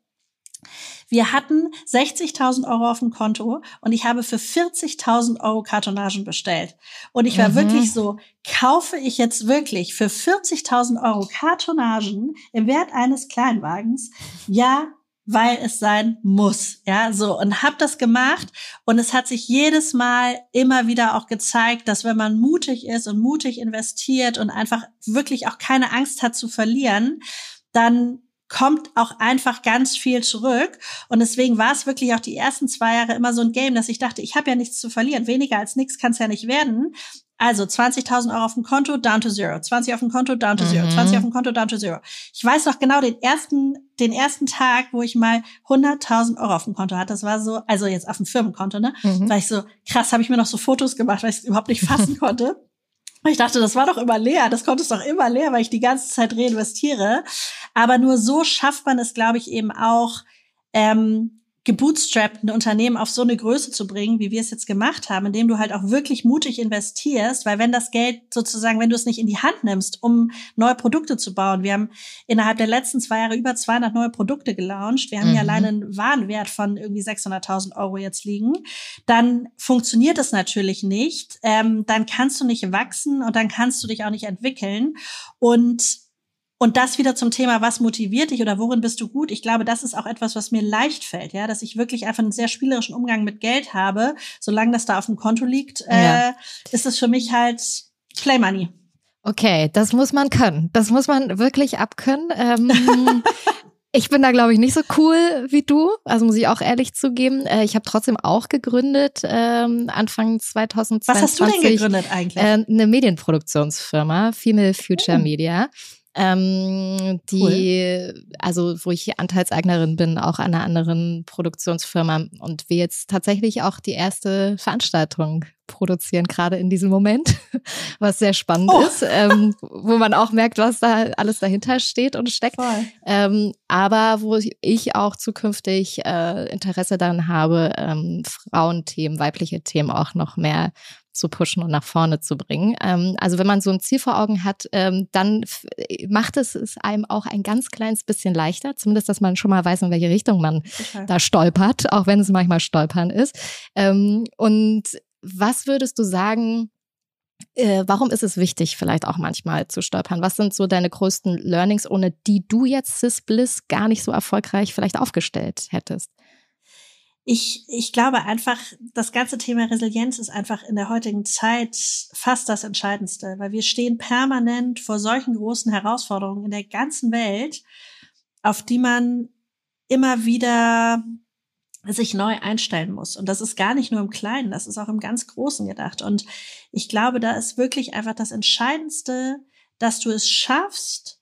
wir hatten 60.000 Euro auf dem Konto und ich habe für 40.000 Euro Kartonagen bestellt. Und ich war mhm. wirklich so, kaufe ich jetzt wirklich für 40.000 Euro Kartonagen im Wert eines Kleinwagens? Ja, weil es sein muss, ja, so und habe das gemacht und es hat sich jedes Mal immer wieder auch gezeigt, dass wenn man mutig ist und mutig investiert und einfach wirklich auch keine Angst hat zu verlieren, dann kommt auch einfach ganz viel zurück. Und deswegen war es wirklich auch die ersten zwei Jahre immer so ein Game, dass ich dachte, ich habe ja nichts zu verlieren. Weniger als nichts kann es ja nicht werden. Also 20.000 Euro auf dem Konto, down to zero. 20 auf dem Konto, down to zero. Mhm. 20 auf dem Konto, down to zero. Ich weiß noch genau den ersten, den ersten Tag, wo ich mal 100.000 Euro auf dem Konto hatte. Das war so, also jetzt auf dem Firmenkonto, ne? Mhm. War ich so, krass, habe ich mir noch so Fotos gemacht, weil ich es überhaupt nicht fassen konnte. Ich dachte, das war doch immer leer. Das konnte es doch immer leer, weil ich die ganze Zeit reinvestiere. Aber nur so schafft man es, glaube ich, eben auch, ähm, gebootstrappten Unternehmen auf so eine Größe zu bringen, wie wir es jetzt gemacht haben, indem du halt auch wirklich mutig investierst, weil wenn das Geld sozusagen, wenn du es nicht in die Hand nimmst, um neue Produkte zu bauen, wir haben innerhalb der letzten zwei Jahre über 200 neue Produkte gelauncht, wir haben mhm. hier allein einen Warenwert von irgendwie 600.000 Euro jetzt liegen, dann funktioniert es natürlich nicht, ähm, dann kannst du nicht wachsen und dann kannst du dich auch nicht entwickeln und und das wieder zum Thema, was motiviert dich oder worin bist du gut? Ich glaube, das ist auch etwas, was mir leicht fällt, ja, dass ich wirklich einfach einen sehr spielerischen Umgang mit Geld habe. Solange das da auf dem Konto liegt, ja. äh, ist es für mich halt Play Money. Okay, das muss man können. Das muss man wirklich abkönnen. Ähm, ich bin da, glaube ich, nicht so cool wie du. Also muss ich auch ehrlich zugeben. Äh, ich habe trotzdem auch gegründet, ähm, Anfang 2020. Was hast du denn gegründet eigentlich? Äh, eine Medienproduktionsfirma, Female Future oh. Media ähm, die, cool. also wo ich Anteilseignerin bin, auch an einer anderen Produktionsfirma und wir jetzt tatsächlich auch die erste Veranstaltung produzieren, gerade in diesem Moment, was sehr spannend oh. ist, ähm, wo man auch merkt, was da alles dahinter steht und steckt. Ähm, aber wo ich auch zukünftig äh, Interesse daran habe, ähm, Frauenthemen, weibliche Themen auch noch mehr zu pushen und nach vorne zu bringen. Ähm, also wenn man so ein Ziel vor Augen hat, ähm, dann macht es es einem auch ein ganz kleines bisschen leichter, zumindest, dass man schon mal weiß, in welche Richtung man okay. da stolpert, auch wenn es manchmal Stolpern ist. Ähm, und was würdest du sagen, äh, warum ist es wichtig, vielleicht auch manchmal zu stolpern? Was sind so deine größten Learnings, ohne die du jetzt Sis Bliss gar nicht so erfolgreich vielleicht aufgestellt hättest? Ich, ich glaube einfach, das ganze Thema Resilienz ist einfach in der heutigen Zeit fast das Entscheidendste, weil wir stehen permanent vor solchen großen Herausforderungen in der ganzen Welt, auf die man immer wieder sich neu einstellen muss. Und das ist gar nicht nur im Kleinen, das ist auch im ganz Großen gedacht. Und ich glaube, da ist wirklich einfach das Entscheidendste, dass du es schaffst,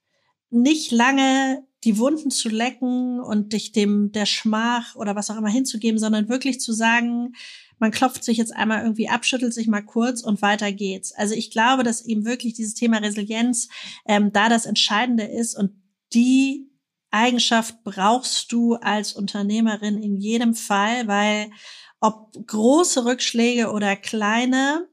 nicht lange die Wunden zu lecken und dich dem der Schmach oder was auch immer hinzugeben, sondern wirklich zu sagen, man klopft sich jetzt einmal irgendwie ab, schüttelt sich mal kurz und weiter geht's. Also ich glaube, dass eben wirklich dieses Thema Resilienz ähm, da das Entscheidende ist und die Eigenschaft brauchst du als Unternehmerin in jedem Fall, weil ob große Rückschläge oder kleine,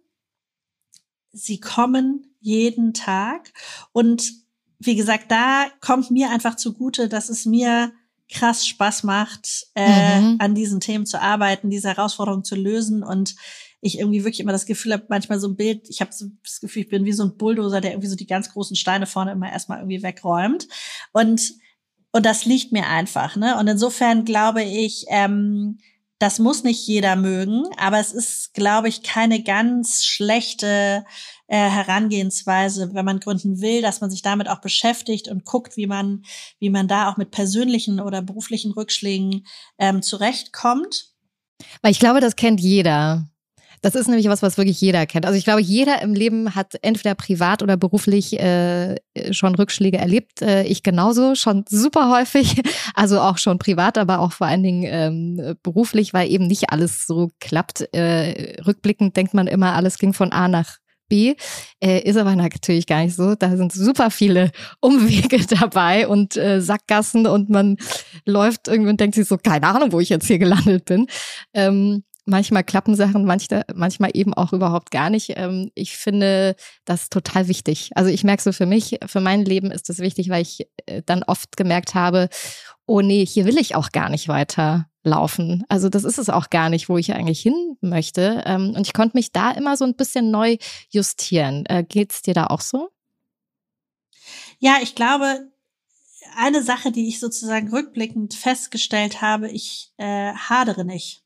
sie kommen jeden Tag und wie gesagt, da kommt mir einfach zugute, dass es mir krass Spaß macht, äh, mhm. an diesen Themen zu arbeiten, diese Herausforderungen zu lösen und ich irgendwie wirklich immer das Gefühl habe, manchmal so ein Bild, ich habe so das Gefühl, ich bin wie so ein Bulldozer, der irgendwie so die ganz großen Steine vorne immer erstmal irgendwie wegräumt. Und, und das liegt mir einfach, ne? Und insofern glaube ich, ähm, das muss nicht jeder mögen, aber es ist, glaube ich, keine ganz schlechte äh, Herangehensweise, wenn man gründen will, dass man sich damit auch beschäftigt und guckt, wie man, wie man da auch mit persönlichen oder beruflichen Rückschlägen ähm, zurechtkommt. Weil ich glaube, das kennt jeder. Das ist nämlich was, was wirklich jeder kennt. Also ich glaube, jeder im Leben hat entweder privat oder beruflich äh, schon Rückschläge erlebt. Äh, ich genauso, schon super häufig. Also auch schon privat, aber auch vor allen Dingen ähm, beruflich, weil eben nicht alles so klappt. Äh, rückblickend denkt man immer, alles ging von A nach B. Äh, ist aber natürlich gar nicht so. Da sind super viele Umwege dabei und äh, Sackgassen und man läuft irgendwie und denkt sich so, keine Ahnung, wo ich jetzt hier gelandet bin. Ähm, manchmal klappen Sachen, manchmal, manchmal eben auch überhaupt gar nicht. Ähm, ich finde das total wichtig. Also ich merke so für mich, für mein Leben ist das wichtig, weil ich äh, dann oft gemerkt habe, oh nee, hier will ich auch gar nicht weiter laufen. Also das ist es auch gar nicht, wo ich eigentlich hin möchte. Ähm, und ich konnte mich da immer so ein bisschen neu justieren. Äh, geht's dir da auch so? Ja, ich glaube, eine Sache, die ich sozusagen rückblickend festgestellt habe, ich äh, hadere nicht.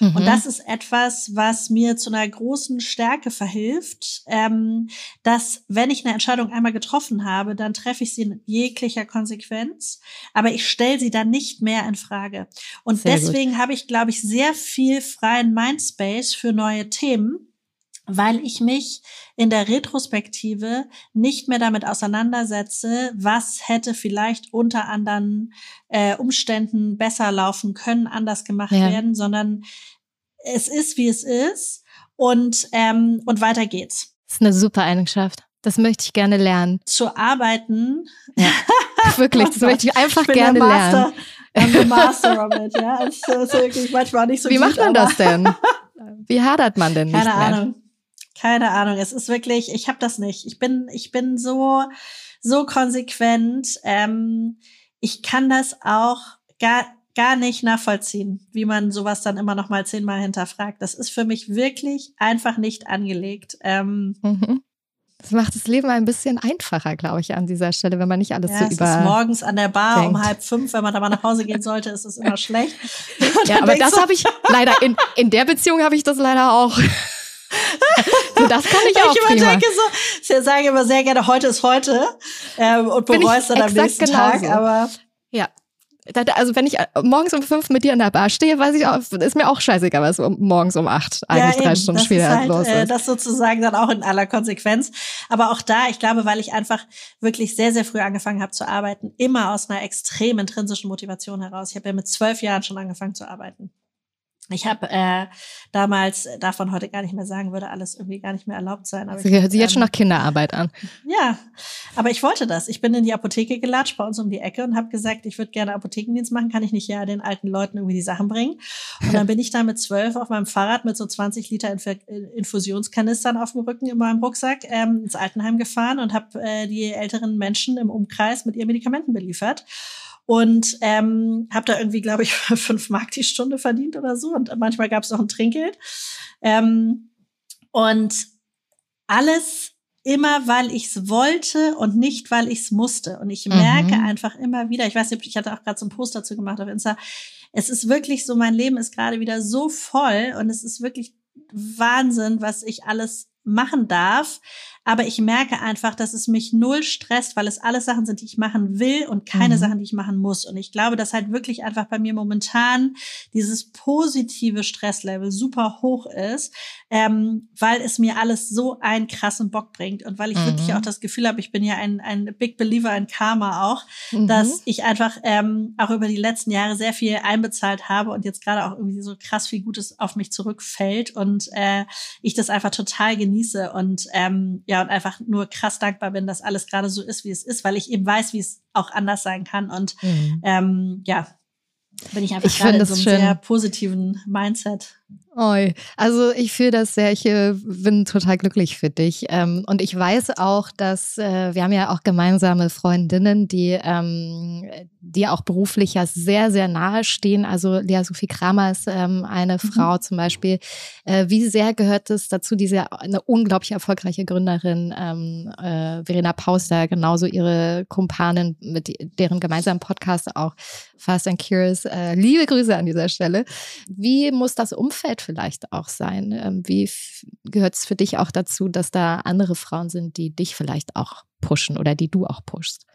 Mhm. Und das ist etwas, was mir zu einer großen Stärke verhilft, ähm, dass wenn ich eine Entscheidung einmal getroffen habe, dann treffe ich sie in jeglicher Konsequenz, aber ich stelle sie dann nicht mehr in Frage. Und sehr deswegen habe ich, glaube ich, sehr viel freien Mindspace für neue Themen weil ich mich in der Retrospektive nicht mehr damit auseinandersetze, was hätte vielleicht unter anderen äh, Umständen besser laufen können, anders gemacht ja. werden, sondern es ist, wie es ist und, ähm, und weiter geht's. Das ist eine super Eigenschaft. Das möchte ich gerne lernen. Zu arbeiten. Ja, wirklich, das möchte ich einfach ich gerne lernen. I'm the master of it, ja. Es ist wirklich manchmal nicht so Wie gut, macht man das denn? Wie hadert man denn nicht Keine mehr? Ahnung. Keine Ahnung. Es ist wirklich, ich habe das nicht. Ich bin, ich bin so, so konsequent. Ähm, ich kann das auch gar, gar nicht nachvollziehen, wie man sowas dann immer noch mal zehnmal hinterfragt. Das ist für mich wirklich einfach nicht angelegt. Ähm, Mhm. Das macht das Leben ein bisschen einfacher, glaube ich, an dieser Stelle, wenn man nicht alles ja, so es ist über. morgens an der Bar um denkt. halb fünf, wenn man da mal nach Hause gehen sollte, ist es immer schlecht. Ja, aber das du, habe ich leider in, in der Beziehung habe ich das leider auch. So, das kann ich auch ich immer prima. denke so, ich sage immer sehr gerne, heute ist heute ähm, und bereust dann am nächsten genauso. Tag. Aber Ja. Also wenn ich äh, morgens um fünf mit dir in der Bar stehe, weiß ich auch, ist mir auch scheißegal, was morgens um acht eigentlich drei eben, Stunden später halt, los äh, ist. Das sozusagen dann auch in aller Konsequenz. Aber auch da, ich glaube, weil ich einfach wirklich sehr, sehr früh angefangen habe zu arbeiten, immer aus einer extrem intrinsischen Motivation heraus. Ich habe ja mit zwölf Jahren schon angefangen zu arbeiten. Ich habe äh, damals, äh, man heute gar nicht mehr sagen, würde alles irgendwie gar nicht mehr erlaubt sein. Aber Sie hört sich jetzt schon ähm, nach Kinderarbeit an. Ja, aber ich wollte das. Ich bin in die Apotheke gelatscht, bei uns um die Ecke und habe gesagt, ich würde gerne Apothekendienst machen, kann ich nicht ja den alten Leuten irgendwie die Sachen bringen. Und dann bin ich da mit zwölf auf meinem Fahrrad mit so 20 Liter Inf Infusionskanistern auf dem Rücken in meinem Rucksack ähm, ins Altenheim gefahren und habe äh, die älteren Menschen im Umkreis mit ihren Medikamenten beliefert. Und ähm, habe da irgendwie, glaube ich, fünf Mark die Stunde verdient oder so. Und manchmal gab es noch ein Trinkgeld. Ähm, und alles immer, weil ich es wollte und nicht, weil ich es musste. Und ich Mhm. merke einfach immer wieder, ich weiß nicht, ich hatte auch gerade so einen Post dazu gemacht auf Insta, es ist wirklich so, mein Leben ist gerade wieder so voll und es ist wirklich Wahnsinn, was ich alles machen darf. Aber ich merke einfach, dass es mich null stresst, weil es alles Sachen sind, die ich machen will und keine Mhm. Sachen, die ich machen muss. Und ich glaube, dass halt wirklich einfach bei mir momentan dieses positive Stresslevel super hoch ist, ähm, weil es mir alles so einen krassen Bock bringt und weil ich Mhm. wirklich auch das Gefühl habe, ich bin ja ein, ein Big Believer in Karma auch, Mhm. dass ich einfach ähm, auch über die letzten Jahre sehr viel einbezahlt habe und jetzt gerade auch irgendwie so krass viel Gutes auf mich zurückfällt und äh, ich das einfach total genieße und ähm, ja und einfach nur krass dankbar bin, dass alles gerade so ist, wie es ist, weil ich eben weiß, wie es auch anders sein kann und Mhm. ähm, ja bin ich einfach Ich gerade in so einem schön. sehr positiven Mindset. Oi. Also ich fühle das sehr, ich äh, bin total glücklich für dich. Ähm, und ich weiß auch, dass äh, wir haben ja auch gemeinsame Freundinnen, die, ähm, die auch beruflich ja sehr, sehr nahe stehen. Also Lea Sophie Kramer ist ähm, eine Frau zum Beispiel. Äh, wie sehr gehört es dazu, diese eine unglaublich erfolgreiche Gründerin, Verena Pauster, genauso ihre Kumpanin, mit deren gemeinsamen Podcast auch Fast and Curious. Liebe Grüße an dieser Stelle. Wie muss das Umfeld vielleicht auch sein? Ähm, Wie gehört es für dich auch dazu, dass da andere Frauen sind, die dich vielleicht auch pushen oder die du auch pushst?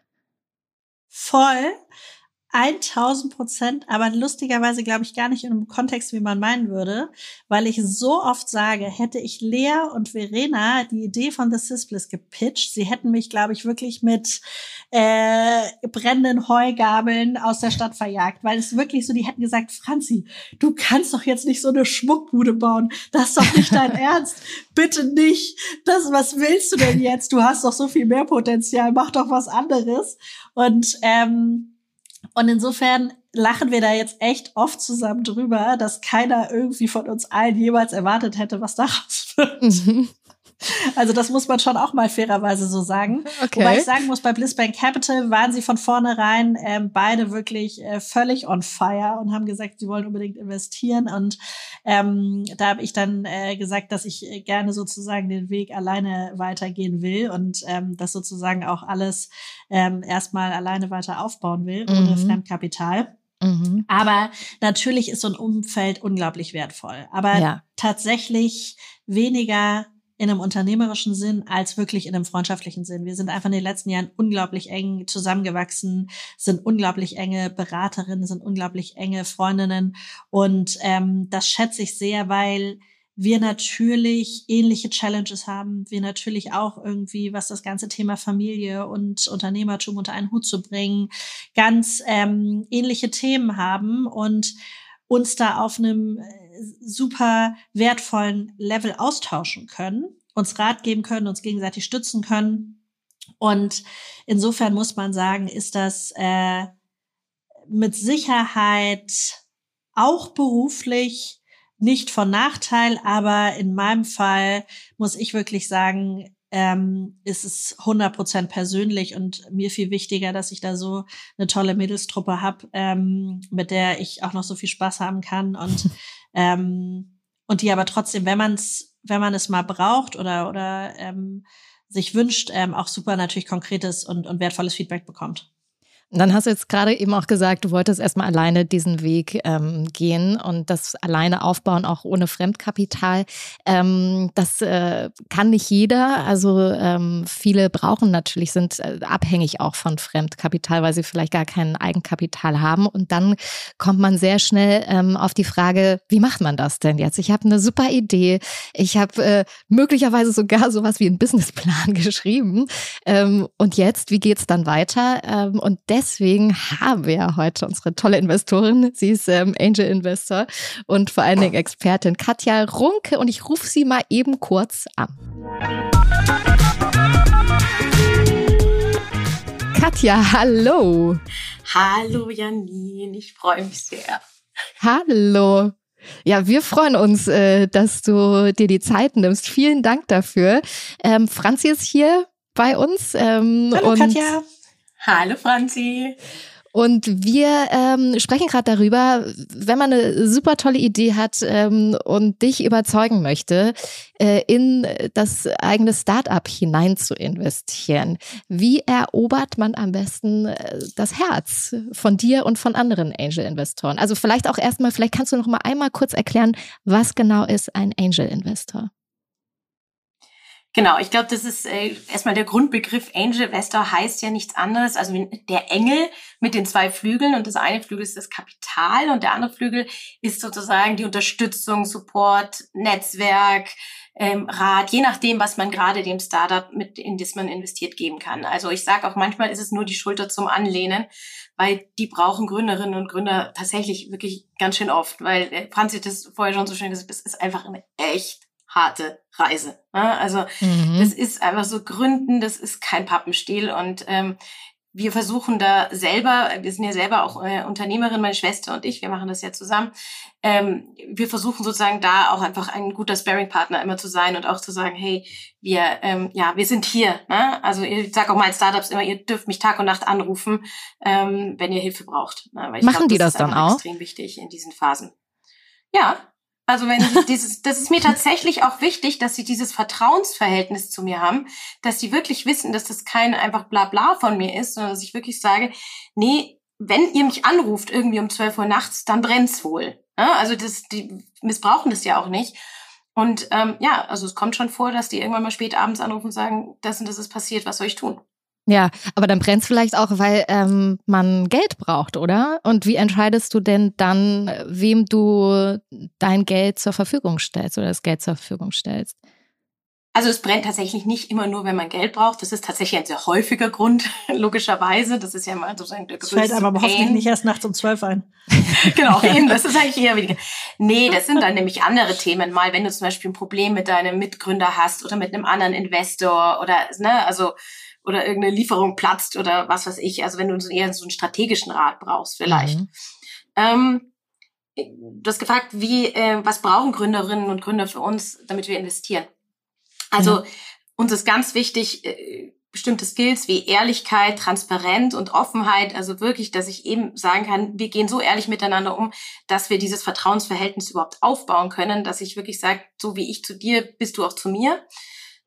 Voll. 1000 Prozent, aber lustigerweise glaube ich gar nicht in einem Kontext, wie man meinen würde, weil ich so oft sage, hätte ich Lea und Verena die Idee von The Sisbliss gepitcht, sie hätten mich, glaube ich, wirklich mit äh, brennenden Heugabeln aus der Stadt verjagt, weil es wirklich so, die hätten gesagt, Franzi, du kannst doch jetzt nicht so eine Schmuckbude bauen, das ist doch nicht dein Ernst, bitte nicht, das, was willst du denn jetzt, du hast doch so viel mehr Potenzial, mach doch was anderes. Und ähm, und insofern lachen wir da jetzt echt oft zusammen drüber, dass keiner irgendwie von uns allen jemals erwartet hätte, was daraus wird. Also das muss man schon auch mal fairerweise so sagen. Okay. Wobei ich sagen muss, bei Blissbank Capital waren sie von vornherein ähm, beide wirklich äh, völlig on fire und haben gesagt, sie wollen unbedingt investieren. Und ähm, da habe ich dann äh, gesagt, dass ich äh, gerne sozusagen den Weg alleine weitergehen will und ähm, das sozusagen auch alles ähm, erstmal alleine weiter aufbauen will, ohne Mhm. Fremdkapital. Mhm. Aber natürlich ist so ein Umfeld unglaublich wertvoll. Aber Ja. tatsächlich weniger in einem unternehmerischen Sinn als wirklich in einem freundschaftlichen Sinn. Wir sind einfach in den letzten Jahren unglaublich eng zusammengewachsen, sind unglaublich enge Beraterinnen, sind unglaublich enge Freundinnen. Und ähm, das schätze ich sehr, weil wir natürlich ähnliche Challenges haben. Wir natürlich auch irgendwie, was das ganze Thema Familie und Unternehmertum unter einen Hut zu bringen, ganz ähm, ähnliche Themen haben und uns da auf einem äh, super wertvollen Level austauschen können, uns Rat geben können, uns gegenseitig stützen können. Und insofern muss man sagen, ist das äh, mit Sicherheit auch beruflich nicht von Nachteil, aber in meinem Fall muss ich wirklich sagen, ähm, ist es 100% persönlich und mir viel wichtiger, dass ich da so eine tolle Mädelstruppe habe, ähm, mit der ich auch noch so viel Spaß haben kann und ähm, und die aber trotzdem, wenn man es wenn man es mal braucht oder oder ähm, sich wünscht, ähm, auch super natürlich konkretes und, und wertvolles Feedback bekommt. Dann hast du jetzt gerade eben auch gesagt, du wolltest erstmal alleine diesen Weg ähm, gehen und das alleine aufbauen, auch ohne Fremdkapital. Ähm, das äh, kann nicht jeder. Also ähm, viele brauchen natürlich, sind äh, abhängig auch von Fremdkapital, weil sie vielleicht gar kein Eigenkapital haben. Und dann kommt man sehr schnell ähm, auf die Frage, wie macht man das denn jetzt? Ich habe eine super Idee. Ich habe äh, möglicherweise sogar sowas wie einen Businessplan geschrieben. Ähm, und jetzt, wie geht's dann weiter? Ähm, und deswegen haben wir heute unsere tolle Investorin. Sie ist ähm, Angel Investor und vor allen Dingen Expertin Katja Runke und ich rufe sie mal eben kurz an. Katja, hallo. Hallo Janine, ich freue mich sehr. Hallo. Ja, wir freuen uns, äh, dass du dir die Zeit nimmst. Vielen Dank dafür. Ähm, Franzi ist hier bei uns. Ähm, Hallo Katja. Hallo Franzi. Und wir ähm, sprechen gerade darüber, wenn man eine super tolle Idee hat ähm, und dich überzeugen möchte, äh, in das eigene Startup hinein zu investieren. Wie erobert man am besten äh, das Herz von dir und von anderen Angel-Investoren? Also vielleicht auch erstmal, vielleicht kannst du noch mal einmal kurz erklären, was genau ist ein Angel-Investor? Genau, ich glaube, das ist äh, erstmal der Grundbegriff Angel Investor heißt ja nichts anderes, also der Engel mit den zwei Flügeln und das eine Flügel ist das Kapital und der andere Flügel ist sozusagen die Unterstützung, Support, Netzwerk, ähm, Rat, je nachdem, was man gerade dem Startup, mit in das man investiert, geben kann. Also ich sage auch manchmal ist es nur die Schulter zum Anlehnen, weil die brauchen Gründerinnen und Gründer tatsächlich wirklich ganz schön oft, weil äh, Franz hat das vorher schon so schön gesagt, das ist einfach eine echt harte Reise. Ne? Also mhm. das ist einfach so Gründen, das ist kein Pappenstiel und ähm, wir versuchen da selber, wir sind ja selber auch äh, Unternehmerin, meine Schwester und ich, wir machen das ja zusammen. Ähm, wir versuchen sozusagen da auch einfach ein guter Sparing-Partner immer zu sein und auch zu sagen, hey, wir, ähm, ja, wir sind hier. Ne? Also ich sage auch mal Startups immer, ihr dürft mich Tag und Nacht anrufen, ähm, wenn ihr Hilfe braucht. Ne? Weil ich Machen glaub, die das, das dann auch? Extrem wichtig in diesen Phasen. Ja, also wenn sie dieses, das ist mir tatsächlich auch wichtig, dass sie dieses Vertrauensverhältnis zu mir haben, dass sie wirklich wissen, dass das kein einfach Blabla von mir ist, sondern dass ich wirklich sage, nee, wenn ihr mich anruft irgendwie um 12 Uhr nachts, dann brennt's wohl. Ja, also das, die missbrauchen das ja auch nicht. Und ähm, ja, also es kommt schon vor, dass die irgendwann mal spät abends anrufen und sagen, das und das ist passiert, was soll ich tun? Ja, aber dann brennt es vielleicht auch, weil ähm, man Geld braucht, oder? Und wie entscheidest du denn dann, wem du dein Geld zur Verfügung stellst oder das Geld zur Verfügung stellst? Also es brennt tatsächlich nicht immer nur, wenn man Geld braucht. Das ist tatsächlich ein sehr häufiger Grund, logischerweise. Das ist ja mal sozusagen der größte Das fällt aber hoffentlich nicht erst nachts um zwölf ein. genau, eben, das ist eigentlich eher weniger. Nee, das sind dann nämlich andere Themen. Mal, wenn du zum Beispiel ein Problem mit deinem Mitgründer hast oder mit einem anderen Investor oder, ne, also oder irgendeine Lieferung platzt oder was weiß ich. Also wenn du eher so einen strategischen Rat brauchst, vielleicht. Mhm. Ähm, du hast gefragt, wie, äh, was brauchen Gründerinnen und Gründer für uns, damit wir investieren? Also mhm. uns ist ganz wichtig, äh, bestimmte Skills wie Ehrlichkeit, Transparenz und Offenheit. Also wirklich, dass ich eben sagen kann, wir gehen so ehrlich miteinander um, dass wir dieses Vertrauensverhältnis überhaupt aufbauen können, dass ich wirklich sage, so wie ich zu dir, bist du auch zu mir.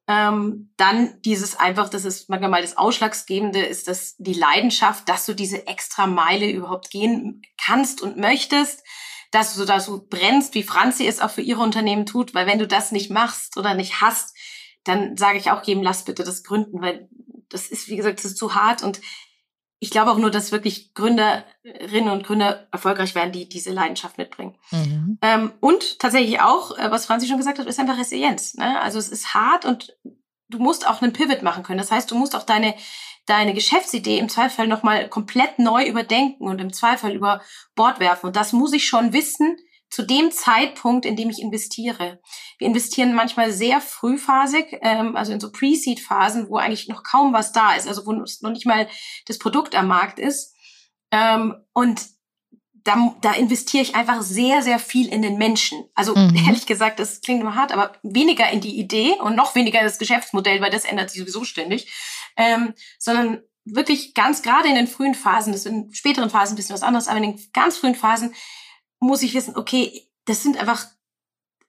Ähm, dann dieses einfach, das ist manchmal mal das Ausschlaggebende, ist das die Leidenschaft, dass du diese extra Meile überhaupt gehen kannst und möchtest, dass du da so brennst, wie Franzi es auch für ihre Unternehmen tut, weil wenn du das nicht machst oder nicht hast, dann sage ich auch jedem, lass bitte das gründen, weil das ist, wie gesagt, das ist zu hart und ich glaube auch nur, dass wirklich Gründerinnen und Gründer erfolgreich werden, die diese Leidenschaft mitbringen. Mhm. Ähm, und tatsächlich auch, äh, was Franzi schon gesagt hat, ist einfach Resilienz. Ne? Also es ist hart und du musst auch einen Pivot machen können. Das heißt, du musst auch deine deine Geschäftsidee im Zweifel nochmal komplett neu überdenken und im Zweifel über Bord werfen. Und das muss ich schon wissen, zu dem Zeitpunkt, in dem ich investiere. Wir investieren manchmal sehr frühphasig, ähm, also in so Pre-Seed-Phasen, wo eigentlich noch kaum was da ist, also wo noch nicht mal das Produkt am Markt ist. Ähm, und da, da investiere ich einfach sehr, sehr viel in den Menschen. Also mhm. ehrlich gesagt, das klingt immer hart, aber weniger in die Idee und noch weniger in das Geschäftsmodell, weil das ändert sich sowieso ständig, ähm, sondern wirklich ganz gerade in den frühen Phasen, das in späteren Phasen ein bisschen was anderes, aber in den ganz frühen Phasen muss ich wissen, okay, das sind einfach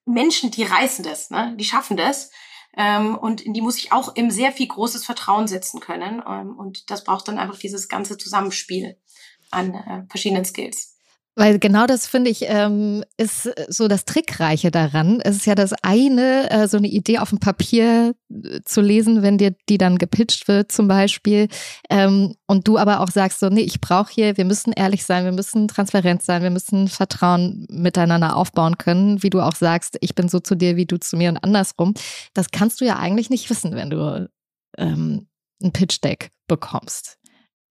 Menschen, die reißen das, ne? die schaffen das. Ähm, und in die muss ich auch im sehr viel großes Vertrauen setzen können. Ähm, und das braucht dann einfach dieses ganze Zusammenspiel an äh, verschiedenen Skills. Weil genau das finde ich ähm, ist so das Trickreiche daran. Es ist ja das eine, äh, so eine Idee auf dem Papier äh, zu lesen, wenn dir die dann gepitcht wird zum Beispiel. Ähm, und du aber auch sagst so, nee, ich brauche hier, wir müssen ehrlich sein, wir müssen transparent sein, wir müssen Vertrauen miteinander aufbauen können. Wie du auch sagst, ich bin so zu dir, wie du zu mir und andersrum. Das kannst du ja eigentlich nicht wissen, wenn du ähm, ein Pitch-Deck bekommst.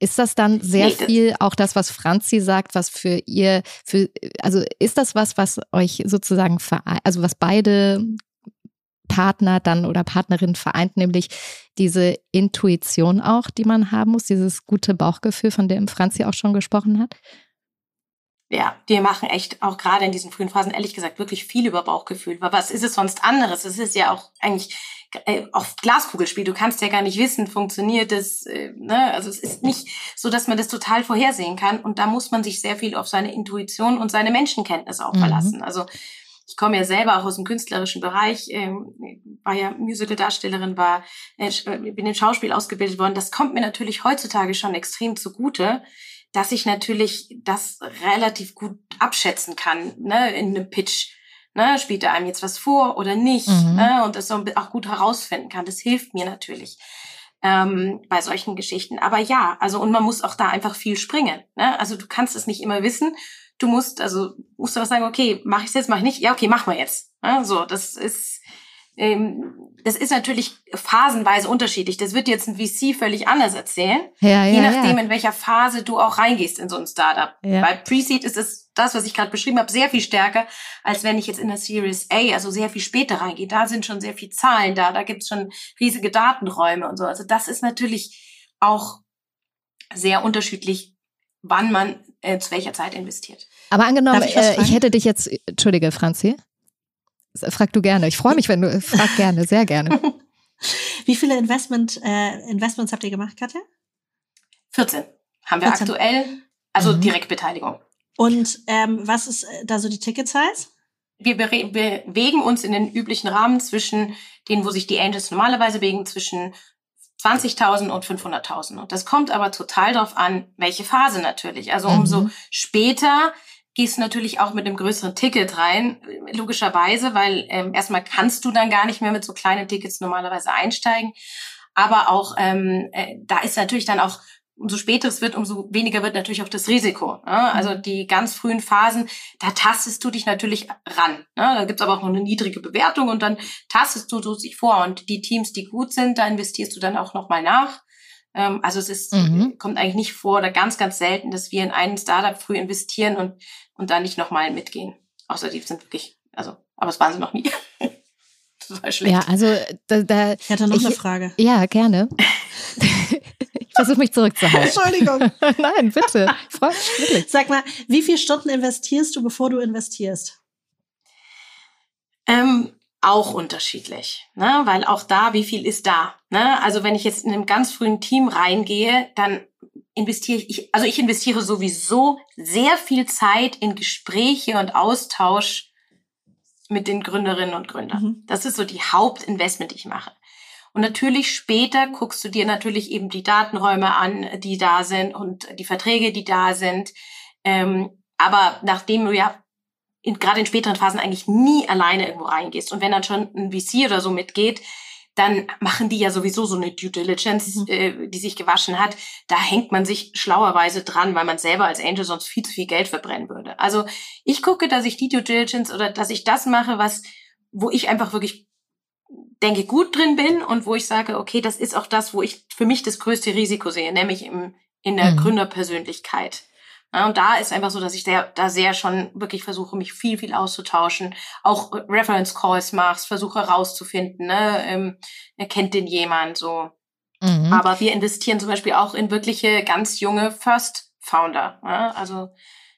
Ist das dann sehr nee, viel auch das, was Franzi sagt, was für ihr, für, also ist das was, was euch sozusagen vereint, also was beide Partner dann oder Partnerin vereint, nämlich diese Intuition auch, die man haben muss, dieses gute Bauchgefühl, von dem Franzi auch schon gesprochen hat? Ja, wir machen echt auch gerade in diesen frühen Phasen ehrlich gesagt wirklich viel über Bauchgefühl. Aber was ist es sonst anderes? Es ist ja auch eigentlich äh, auf Glaskugelspiel. Du kannst ja gar nicht wissen, funktioniert das, äh, ne? Also es ist nicht so, dass man das total vorhersehen kann. Und da muss man sich sehr viel auf seine Intuition und seine Menschenkenntnis auch mhm. verlassen. Also ich komme ja selber auch aus dem künstlerischen Bereich, ähm, war ja Musical-Darstellerin, war, äh, äh bin in Schauspiel ausgebildet worden. Das kommt mir natürlich heutzutage schon extrem zugute, dass ich natürlich das relativ gut abschätzen kann, ne, in einem Pitch Ne, spielt er einem jetzt was vor oder nicht? Mhm. Ne, und das so auch gut herausfinden kann. Das hilft mir natürlich ähm, bei solchen Geschichten. Aber ja, also und man muss auch da einfach viel springen. Ne? Also du kannst es nicht immer wissen. Du musst also musst du auch sagen, okay, mache ich jetzt, mache ich nicht. Ja, okay, mach mal jetzt. Ne? So, das ist ähm, das ist natürlich phasenweise unterschiedlich. Das wird jetzt ein VC völlig anders erzählen, ja, je ja, nachdem, ja. in welcher Phase du auch reingehst in so ein Startup. Ja. Bei Pre-Seed ist es das, was ich gerade beschrieben habe, sehr viel stärker, als wenn ich jetzt in der Series A, also sehr viel später reingehe. Da sind schon sehr viel Zahlen da, da gibt's schon riesige Datenräume und so. Also das ist natürlich auch sehr unterschiedlich, wann man äh, zu welcher Zeit investiert. Aber angenommen, ich, äh, ich hätte dich jetzt, entschuldige, Franzi. Frag du gerne. Ich freue mich, wenn du frag gerne, sehr gerne. Wie viele Investment, äh, Investments habt ihr gemacht, Katja? 14 haben wir 14. aktuell, also mhm. Direktbeteiligung. Und ähm, was ist äh, da so die Ticket-Size? Wir bewegen uns in den üblichen Rahmen zwischen denen, wo sich die Angels normalerweise bewegen, zwischen 20.000 und 500.000. Und das kommt aber total darauf an, welche Phase natürlich. Also mhm. umso später gehst du natürlich auch mit einem größeren Ticket rein, logischerweise, weil ähm, erstmal kannst du dann gar nicht mehr mit so kleinen Tickets normalerweise einsteigen. Aber auch ähm, äh, da ist natürlich dann auch umso später es wird, umso weniger wird natürlich auch das Risiko. Ne? Also mhm. die ganz frühen Phasen, da tastest du dich natürlich ran. Ne? Da gibt's aber auch noch eine niedrige Bewertung und dann tastest du, du dich vor. Und die Teams, die gut sind, da investierst du dann auch nochmal nach. Ähm, also es ist, mhm. kommt eigentlich nicht vor oder ganz, ganz selten, dass wir in einen Startup früh investieren und, und da nicht nochmal mitgehen. Außer die sind wirklich, also, aber es waren sie noch nie. Total schlecht. Ja, also da, da ich hatte noch ich, eine Frage. Ja, gerne. ich versuche mich zurückzuhalten. Entschuldigung. Nein, bitte. Mich wirklich. Sag mal, wie viele Stunden investierst du, bevor du investierst? Ähm, auch unterschiedlich, ne? weil auch da, wie viel ist da? Ne? Also wenn ich jetzt in einem ganz frühen Team reingehe, dann investiere ich, also ich investiere sowieso sehr viel Zeit in Gespräche und Austausch mit den Gründerinnen und Gründern. Mhm. Das ist so die Hauptinvestment, die ich mache. Und natürlich später guckst du dir natürlich eben die Datenräume an, die da sind und die Verträge, die da sind. Ähm, aber nachdem du ja in, gerade in späteren Phasen eigentlich nie alleine irgendwo reingehst. Und wenn dann schon ein VC oder so mitgeht, dann machen die ja sowieso so eine Due Diligence, mhm. äh, die sich gewaschen hat. Da hängt man sich schlauerweise dran, weil man selber als Angel sonst viel zu viel Geld verbrennen würde. Also ich gucke, dass ich die Due Diligence oder dass ich das mache, was, wo ich einfach wirklich denke, gut drin bin und wo ich sage, okay, das ist auch das, wo ich für mich das größte Risiko sehe, nämlich im, in der mhm. Gründerpersönlichkeit. Ja, und da ist einfach so, dass ich der, da sehr schon wirklich versuche, mich viel, viel auszutauschen. Auch Reference Calls machst, versuche herauszufinden, ne, ähm, kennt den jemand, so. Mhm. Aber wir investieren zum Beispiel auch in wirkliche ganz junge First Founder. Ja? Also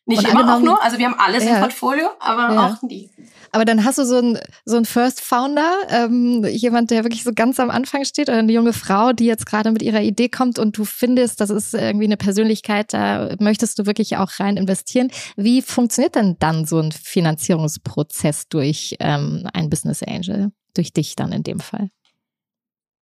Nicht Und immer auch nur, also wir haben alles Ja. im Portfolio, aber Ja. auch die. Aber dann hast du so einen so einen First Founder, ähm, jemand, der wirklich so ganz am Anfang steht, oder eine junge Frau, die jetzt gerade mit ihrer Idee kommt und du findest, das ist irgendwie eine Persönlichkeit, da möchtest du wirklich auch rein investieren. Wie funktioniert denn dann so ein Finanzierungsprozess durch ähm, ein Business Angel, durch dich dann in dem Fall?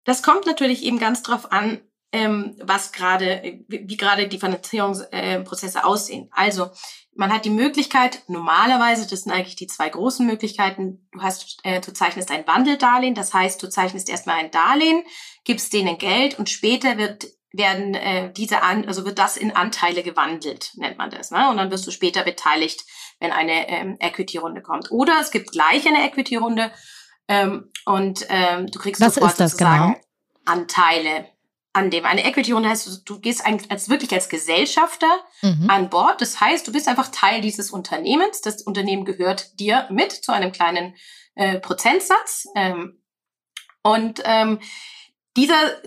Das kommt natürlich eben ganz drauf an, ähm, was gerade, wie, wie gerade die Finanzierungsprozesse äh, aussehen. Also man hat die Möglichkeit, normalerweise, das sind eigentlich die zwei großen Möglichkeiten, du hast, äh, du zeichnest ein Wandeldarlehen, das heißt, du zeichnest erstmal ein Darlehen, gibst denen Geld und später wird werden äh, diese an, also wird das in Anteile gewandelt, nennt man das, ne? Und dann wirst du später beteiligt, wenn eine ähm, Equity-Runde kommt. Oder es gibt gleich eine Equity-Runde ähm, und ähm, du kriegst Was sofort sozusagen genau? Anteile an dem. Eine Equity-Runde heißt, du, gehst eigentlich als wirklich als Gesellschafter Mhm. an Bord. Das heißt, du bist einfach Teil dieses Unternehmens. Das Unternehmen gehört dir mit zu einem kleinen äh, Prozentsatz. Ähm, und ähm, dieser,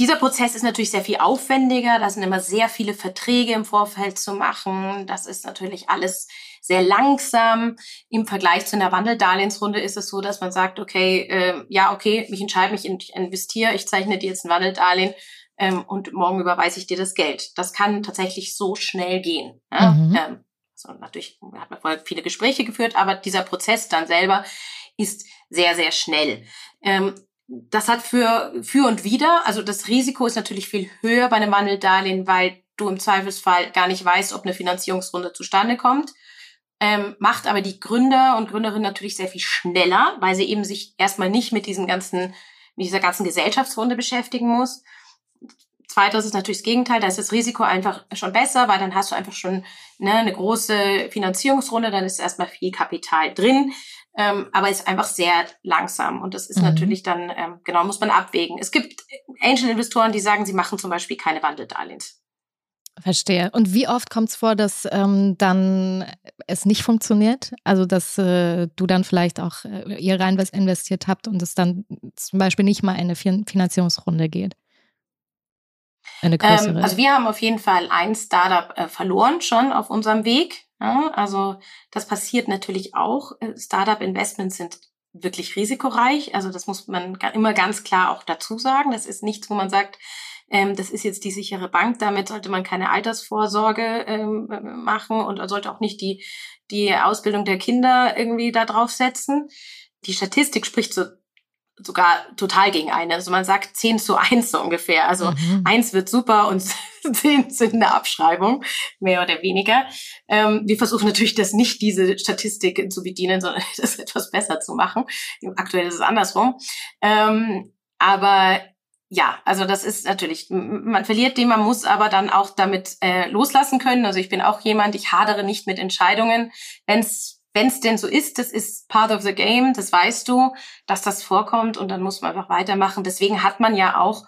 dieser Prozess ist natürlich sehr viel aufwendiger. Da sind immer sehr viele Verträge im Vorfeld zu machen. Das ist natürlich alles sehr langsam. Im Vergleich zu einer Wandeldarlehensrunde ist es so, dass man sagt, okay, äh, ja, okay, ich entscheide mich, ich investiere, ich zeichne dir jetzt ein Wandeldarlehen ähm, und morgen überweise ich dir das Geld. Das kann tatsächlich so schnell gehen. Ja? Mhm. Ähm, also natürlich hat man vorher viele Gespräche geführt, aber dieser Prozess dann selber ist sehr, sehr schnell. Ähm, das hat für, für und wieder, also das Risiko ist natürlich viel höher bei einem Wandeldarlehen, weil du im Zweifelsfall gar nicht weißt, ob eine Finanzierungsrunde zustande kommt. Ähm, macht aber die Gründer und Gründerinnen natürlich sehr viel schneller, weil sie eben sich erstmal nicht mit diesem ganzen, mit dieser ganzen Gesellschaftsrunde beschäftigen muss. Zweiteres ist natürlich das Gegenteil, da ist das Risiko einfach schon besser, weil dann hast du einfach schon ne, eine große Finanzierungsrunde, dann ist erstmal viel Kapital drin, ähm, aber ist einfach sehr langsam und das ist Mhm. natürlich dann, ähm, genau, muss man abwägen. Es gibt Angel-Investoren, die sagen, sie machen zum Beispiel keine Wandeldarlehens. Verstehe. Und wie oft kommt es vor, dass ähm, dann es nicht funktioniert? Also, dass äh, du dann vielleicht auch äh, ihr rein was investiert habt und es dann zum Beispiel nicht mal in eine Fin Finanzierungsrunde geht? Eine größere. Ähm, also wir haben auf jeden Fall ein Startup äh, verloren schon auf unserem Weg. Ja, also das passiert natürlich auch. Äh, Startup-Investments sind wirklich risikoreich. Also das muss man immer ganz klar auch dazu sagen. Das ist nichts, wo man sagt, ähm, das ist jetzt die sichere Bank. Damit sollte man keine Altersvorsorge ähm, äh, machen und sollte auch nicht die, die Ausbildung der Kinder irgendwie da draufsetzen. Die Statistik spricht so sogar total gegen eine. Also man sagt 10 zu 1 so ungefähr. Also Mhm. eins wird super und zehn sind eine Abschreibung, mehr oder weniger. Ähm, wir versuchen natürlich, das nicht diese Statistiken zu bedienen, sondern das etwas besser zu machen. Aktuell ist es andersrum. Ähm, aber ja, also das ist natürlich, man verliert den, man muss aber dann auch damit äh, loslassen können. Also ich bin auch jemand, ich hadere nicht mit Entscheidungen. Wenn's wenn es denn so ist, das ist part of the game, das weißt du, dass das vorkommt und dann muss man einfach weitermachen. Deswegen hat man ja auch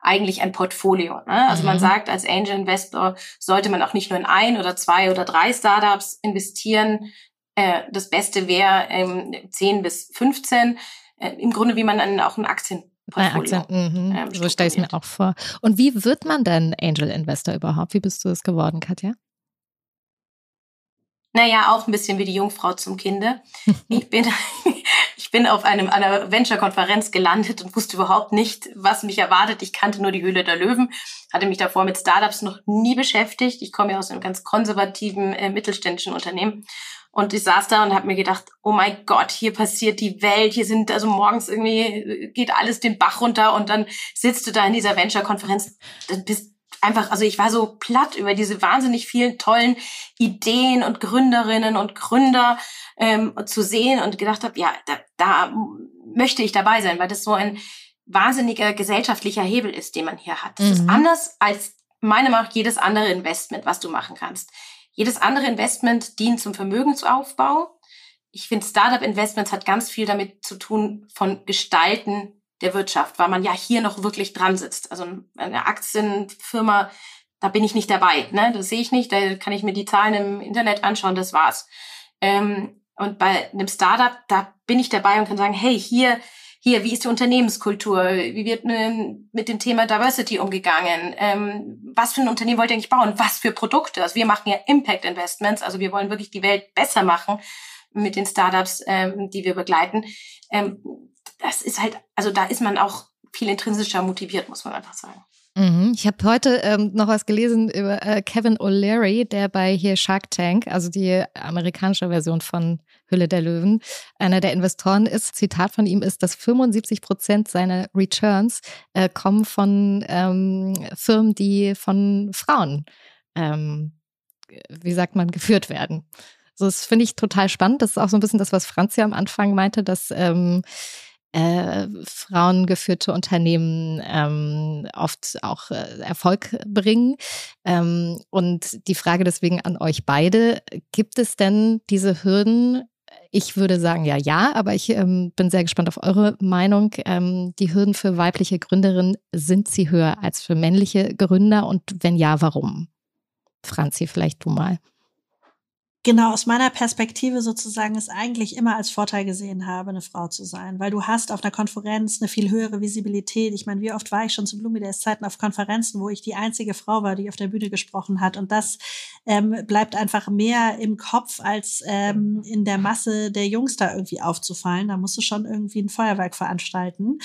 eigentlich ein Portfolio. Ne? Also man Mhm. sagt, als Angel Investor sollte man auch nicht nur in ein oder zwei oder drei Startups investieren. Äh, das Beste wäre ähm, 10 bis 15. Äh, Im Grunde, wie man dann auch ein Aktienportfolio. Aktien, mhm. ähm, so stelle ich es mir auch vor. Und wie wird man denn Angel Investor überhaupt? Wie bist du es geworden, Katja? Naja, auch ein bisschen wie die Jungfrau zum Kinde. Ich bin, ich bin auf einem, einer Venture-Konferenz gelandet und wusste überhaupt nicht, was mich erwartet. Ich kannte nur die Höhle der Löwen, hatte mich davor mit Startups noch nie beschäftigt. Ich komme ja aus einem ganz konservativen äh, mittelständischen Unternehmen. Und ich saß da und habe mir gedacht, oh mein Gott, hier passiert die Welt, hier sind also morgens irgendwie geht alles den Bach runter und dann sitzt du da in dieser Venture-Konferenz, dann bist einfach, also ich war so platt über diese wahnsinnig vielen tollen Ideen und Gründerinnen und Gründer ähm, zu sehen und gedacht habe, ja, da, da möchte ich dabei sein, weil das so ein wahnsinniger gesellschaftlicher Hebel ist, den man hier hat. Das ist Mhm. anders als meiner Meinung nach jedes andere Investment, was du machen kannst. Jedes andere Investment dient zum Vermögensaufbau. Ich finde, Startup-Investments hat ganz viel damit zu tun von Gestalten der Wirtschaft, weil man ja hier noch wirklich dran sitzt. Also eine Aktienfirma, da bin ich nicht dabei. Ne? Das sehe ich nicht. Da kann ich mir die Zahlen im Internet anschauen, das war's. Ähm, und bei einem Startup, da bin ich dabei und kann sagen, hey, hier, hier, wie ist die Unternehmenskultur? Wie wird ne, mit dem Thema Diversity umgegangen? Ähm, was für ein Unternehmen wollt ihr eigentlich bauen? Was für Produkte? Also wir machen ja Impact Investments, also wir wollen wirklich die Welt besser machen mit den Startups, ähm, die wir begleiten. Ähm, das ist halt, also da ist man auch viel intrinsischer motiviert, muss man einfach sagen. Mhm. Ich habe heute ähm, noch was gelesen über äh, Kevin O'Leary, der bei hier Shark Tank, also die amerikanische Version von Hülle der Löwen, einer der Investoren ist. Zitat von ihm ist, dass 75 Prozent seiner Returns äh, kommen von ähm, Firmen, die von Frauen, ähm, wie sagt man, geführt werden. So, das finde ich total spannend. Das ist auch so ein bisschen das, was Franz ja am Anfang meinte, dass ähm, äh, frauengeführte Unternehmen ähm, oft auch äh, Erfolg bringen. Ähm, und die Frage deswegen an euch beide, gibt es denn diese Hürden? Ich würde sagen ja, ja, aber ich ähm, bin sehr gespannt auf eure Meinung. Ähm, die Hürden für weibliche Gründerinnen, sind sie höher als für männliche Gründer? Und wenn ja, warum? Franzi, vielleicht du mal genau aus meiner Perspektive sozusagen es eigentlich immer als Vorteil gesehen habe, eine Frau zu sein, weil du hast auf einer Konferenz eine viel höhere Visibilität. Ich meine, wie oft war ich schon zu Blumidays Zeiten auf Konferenzen, wo ich die einzige Frau war, die auf der Bühne gesprochen hat und das ähm, bleibt einfach mehr im Kopf, als ähm, in der Masse der Jungs da irgendwie aufzufallen. Da musst du schon irgendwie ein Feuerwerk veranstalten.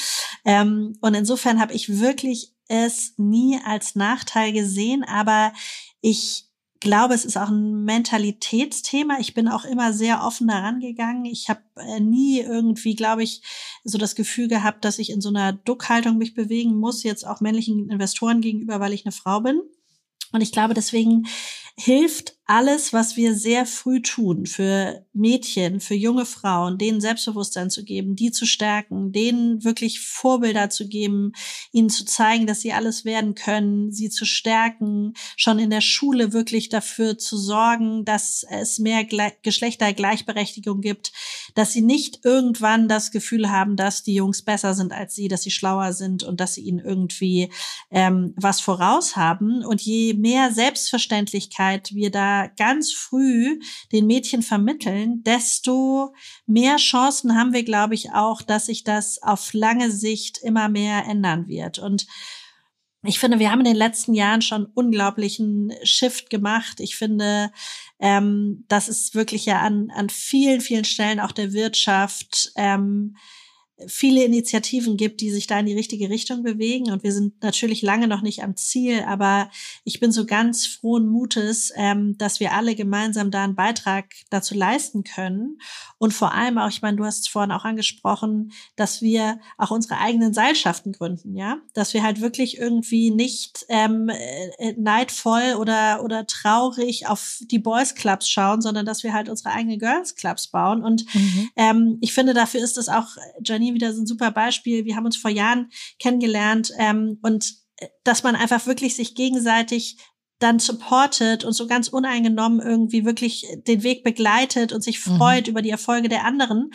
Ähm, und insofern habe ich wirklich es nie als Nachteil gesehen, aber ich glaube, es ist auch ein Mentalitätsthema. Ich bin auch immer sehr offen daran gegangen. Ich habe äh, nie irgendwie, glaube ich, so das Gefühl gehabt, dass ich in so einer Duckhaltung mich bewegen muss, jetzt auch männlichen Investoren gegenüber, weil ich eine Frau bin. Und ich glaube, deswegen hilft alles, was wir sehr früh tun für Mädchen, für junge Frauen, denen Selbstbewusstsein zu geben, die zu stärken, denen wirklich Vorbilder zu geben, ihnen zu zeigen, dass sie alles werden können, sie zu stärken, schon in der Schule wirklich dafür zu sorgen, dass es mehr Geschlechtergleichberechtigung gibt, dass sie nicht irgendwann das Gefühl haben, dass die Jungs besser sind als sie, dass sie schlauer sind und dass sie ihnen irgendwie ähm, was voraus haben. Und je mehr Selbstverständlichkeit wir da ganz früh den Mädchen vermitteln, desto mehr Chancen haben wir, glaube ich, auch, dass sich das auf lange Sicht immer mehr ändern wird. Und ich finde, wir haben in den letzten Jahren schon unglaublichen Shift gemacht. Ich finde, ähm, das ist wirklich ja an, an vielen, vielen Stellen auch der Wirtschaft ähm, viele Initiativen gibt, die sich da in die richtige Richtung bewegen. Und wir sind natürlich lange noch nicht am Ziel, aber ich bin so ganz frohen Mutes, ähm, dass wir alle gemeinsam da einen Beitrag dazu leisten können. Und vor allem auch, ich meine, du hast vorhin auch angesprochen, dass wir auch unsere eigenen Seilschaften gründen, ja, dass wir halt wirklich irgendwie nicht ähm, äh, neidvoll oder oder traurig auf die Boys Clubs schauen, sondern dass wir halt unsere eigenen Girls Clubs bauen. Und mhm. ähm, ich finde, dafür ist es auch Janine Pandemie wieder so ein super Beispiel. Wir haben uns vor Jahren kennengelernt ähm, und äh, dass man einfach wirklich sich gegenseitig dann supportet und so ganz uneingenommen irgendwie wirklich den Weg begleitet und sich mhm. freut mhm. über die Erfolge der anderen.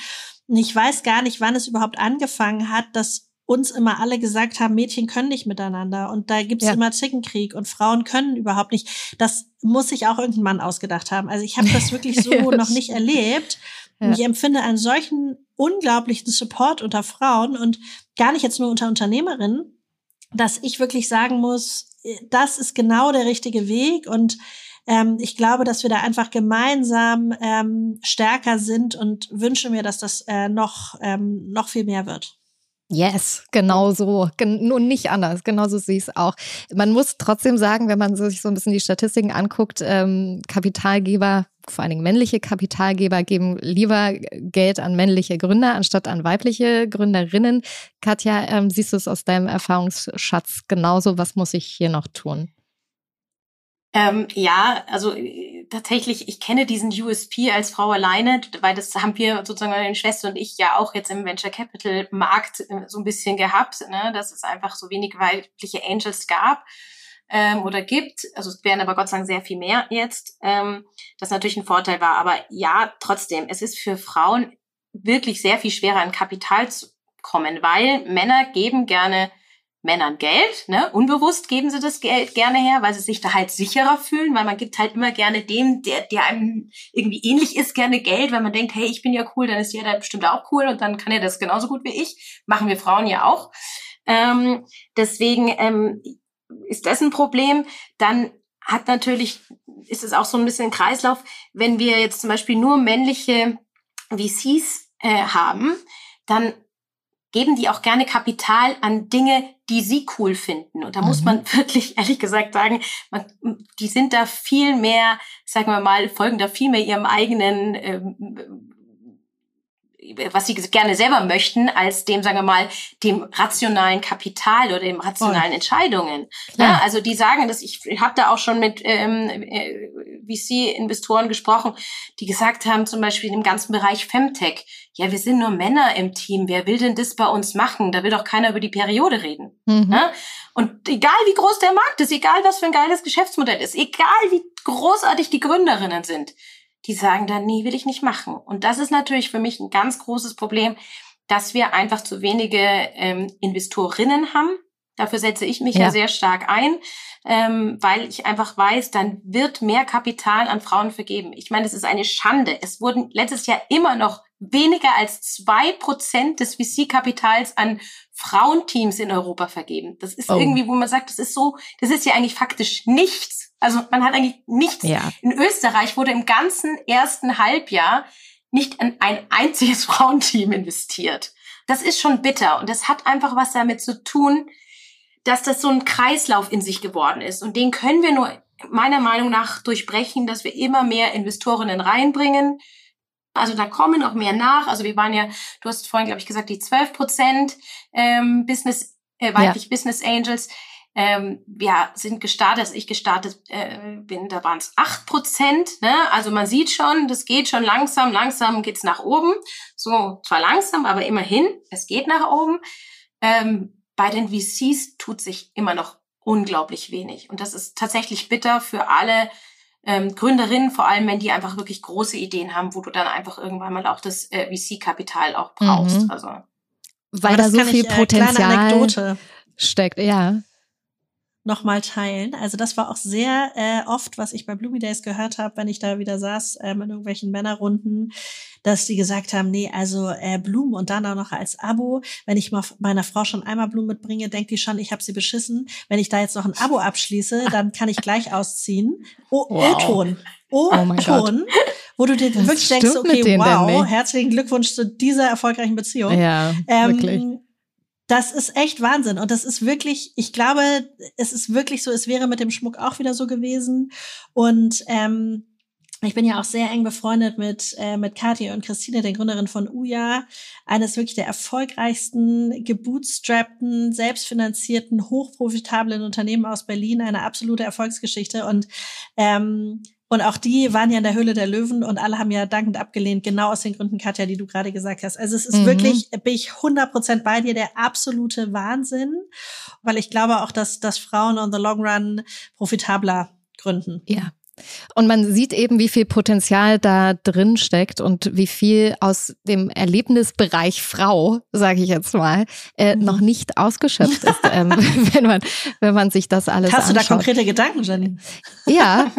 Und ich weiß gar nicht, wann es überhaupt angefangen hat, dass uns immer alle gesagt haben, Mädchen können nicht miteinander und da gibt's ja. immer Zickenkrieg und Frauen können überhaupt nicht. Das muss sich auch irgendein Mann ausgedacht haben. Also ich habe das wirklich so noch nicht erlebt. Ja. Und ich empfinde einen solchen unglaublichen Support unter Frauen und gar nicht jetzt nur unter Unternehmerinnen, dass ich wirklich sagen muss, das ist genau der richtige Weg und ähm, ich glaube, dass wir da einfach gemeinsam ähm, stärker sind und wünsche mir, dass das äh, noch, ähm, noch viel mehr wird. Yes, genau so. Gen und nicht anders. Genauso sehe ich es auch. Man muss trotzdem sagen, wenn man sich so ein bisschen die Statistiken anguckt, ähm, Kapitalgeber, vor allen Dingen männliche Kapitalgeber, geben lieber Geld an männliche Gründer anstatt an weibliche Gründerinnen. Katja, ähm, siehst du es aus deinem Erfahrungsschatz genauso? Was muss ich hier noch tun? Ähm, ja, also tatsächlich, ich kenne diesen USP als Frau alleine, weil das haben wir sozusagen meine Schwester und ich ja auch jetzt im Venture Capital Markt äh, so ein bisschen gehabt, ne, dass es einfach so wenig weibliche Angels gab ähm, oder gibt. Also es wären aber Gott sei Dank sehr viel mehr jetzt, ähm, das natürlich ein Vorteil war. Aber ja, trotzdem, es ist für Frauen wirklich sehr viel schwerer an Kapital zu kommen, weil Männer geben gerne Männern Geld, ne? Unbewusst geben sie das Geld gerne her, weil sie sich da halt sicherer fühlen, weil man gibt halt immer gerne dem, der, der einem irgendwie ähnlich ist, gerne Geld, weil man denkt, hey, ich bin ja cool, dann ist jeder bestimmt auch cool und dann kann er das genauso gut wie ich. Machen wir Frauen ja auch. Ähm, deswegen ähm, ist das ein Problem. Dann hat natürlich, ist es auch so ein bisschen Kreislauf, wenn wir jetzt zum Beispiel nur männliche VCs äh, haben, dann geben die auch gerne Kapital an Dinge, die sie cool finden. Und da mhm. muss man wirklich ehrlich gesagt sagen, man, die sind da viel mehr, sagen wir mal, folgen da viel mehr ihrem eigenen ähm, was sie gerne selber möchten, als dem, sagen wir mal, dem rationalen Kapital oder dem rationalen oh. Entscheidungen. Ja, also die sagen, dass ich, ich habe da auch schon mit ähm, äh, VC-Investoren gesprochen, die gesagt haben, zum Beispiel im ganzen Bereich Femtech, ja, wir sind nur Männer im Team, wer will denn das bei uns machen? Da will doch keiner über die Periode reden. Mhm. Ne? Und egal wie groß der Markt ist, egal was für ein geiles Geschäftsmodell ist, egal wie großartig die Gründerinnen sind, die sagen dann, nee, will ich nicht machen. Und das ist natürlich für mich ein ganz großes Problem, dass wir einfach zu wenige ähm, Investorinnen haben. Dafür setze ich mich ja, ja sehr stark ein, ähm, weil ich einfach weiß, dann wird mehr Kapital an Frauen vergeben. Ich meine, es ist eine Schande. Es wurden letztes Jahr immer noch weniger als zwei Prozent des VC-Kapitals an Frauenteams in Europa vergeben. Das ist oh. irgendwie, wo man sagt, das ist so, das ist ja eigentlich faktisch nichts. Also man hat eigentlich nichts. Ja. In Österreich wurde im ganzen ersten Halbjahr nicht in ein einziges Frauenteam investiert. Das ist schon bitter und das hat einfach was damit zu tun, dass das so ein Kreislauf in sich geworden ist. Und den können wir nur meiner Meinung nach durchbrechen, dass wir immer mehr Investorinnen reinbringen. Also da kommen noch mehr nach. Also wir waren ja, du hast vorhin, glaube ich, gesagt, die 12 Prozent ähm, Business, äh, weiblich ja. Business Angels. Ähm, wir sind gestartet, als ich gestartet äh, bin, da waren es acht Prozent. Ne? Also man sieht schon, das geht schon langsam, langsam geht's nach oben. So zwar langsam, aber immerhin, es geht nach oben. Ähm, bei den VCs tut sich immer noch unglaublich wenig. Und das ist tatsächlich bitter für alle ähm, Gründerinnen, vor allem wenn die einfach wirklich große Ideen haben, wo du dann einfach irgendwann mal auch das äh, VC-Kapital auch brauchst. Mhm. Also weil da so viel ich, äh, Potenzial steckt, ja nochmal teilen. Also das war auch sehr äh, oft, was ich bei Bloomy Days gehört habe, wenn ich da wieder saß ähm, in irgendwelchen Männerrunden, dass die gesagt haben, nee, also äh, Blumen und dann auch noch als Abo. Wenn ich mal meiner Frau schon einmal Blumen mitbringe, denkt die schon, ich habe sie beschissen. Wenn ich da jetzt noch ein Abo abschließe, dann kann ich gleich ausziehen. O wow. O-Ton. O-Ton. Oh wo du dir das wirklich denkst, okay, wow, herzlichen Glückwunsch zu dieser erfolgreichen Beziehung. Ja, ähm, wirklich das ist echt Wahnsinn. Und das ist wirklich, ich glaube, es ist wirklich so, es wäre mit dem Schmuck auch wieder so gewesen. Und ähm, ich bin ja auch sehr eng befreundet mit, äh, mit Kathi und Christine, der Gründerin von Uja, eines wirklich der erfolgreichsten, gebootstrappten, selbstfinanzierten, hochprofitablen Unternehmen aus Berlin, eine absolute Erfolgsgeschichte. Und ähm, und auch die waren ja in der Höhle der Löwen und alle haben ja dankend abgelehnt, genau aus den Gründen, Katja, die du gerade gesagt hast. Also es ist mhm. wirklich, bin ich 100 Prozent bei dir, der absolute Wahnsinn, weil ich glaube auch, dass, dass Frauen on the long run profitabler gründen. Ja, und man sieht eben, wie viel Potenzial da drin steckt und wie viel aus dem Erlebnisbereich Frau, sage ich jetzt mal, äh, mhm. noch nicht ausgeschöpft ist, ähm, wenn man wenn man sich das alles Hast anschaut. du da konkrete Gedanken, Janine? Ja,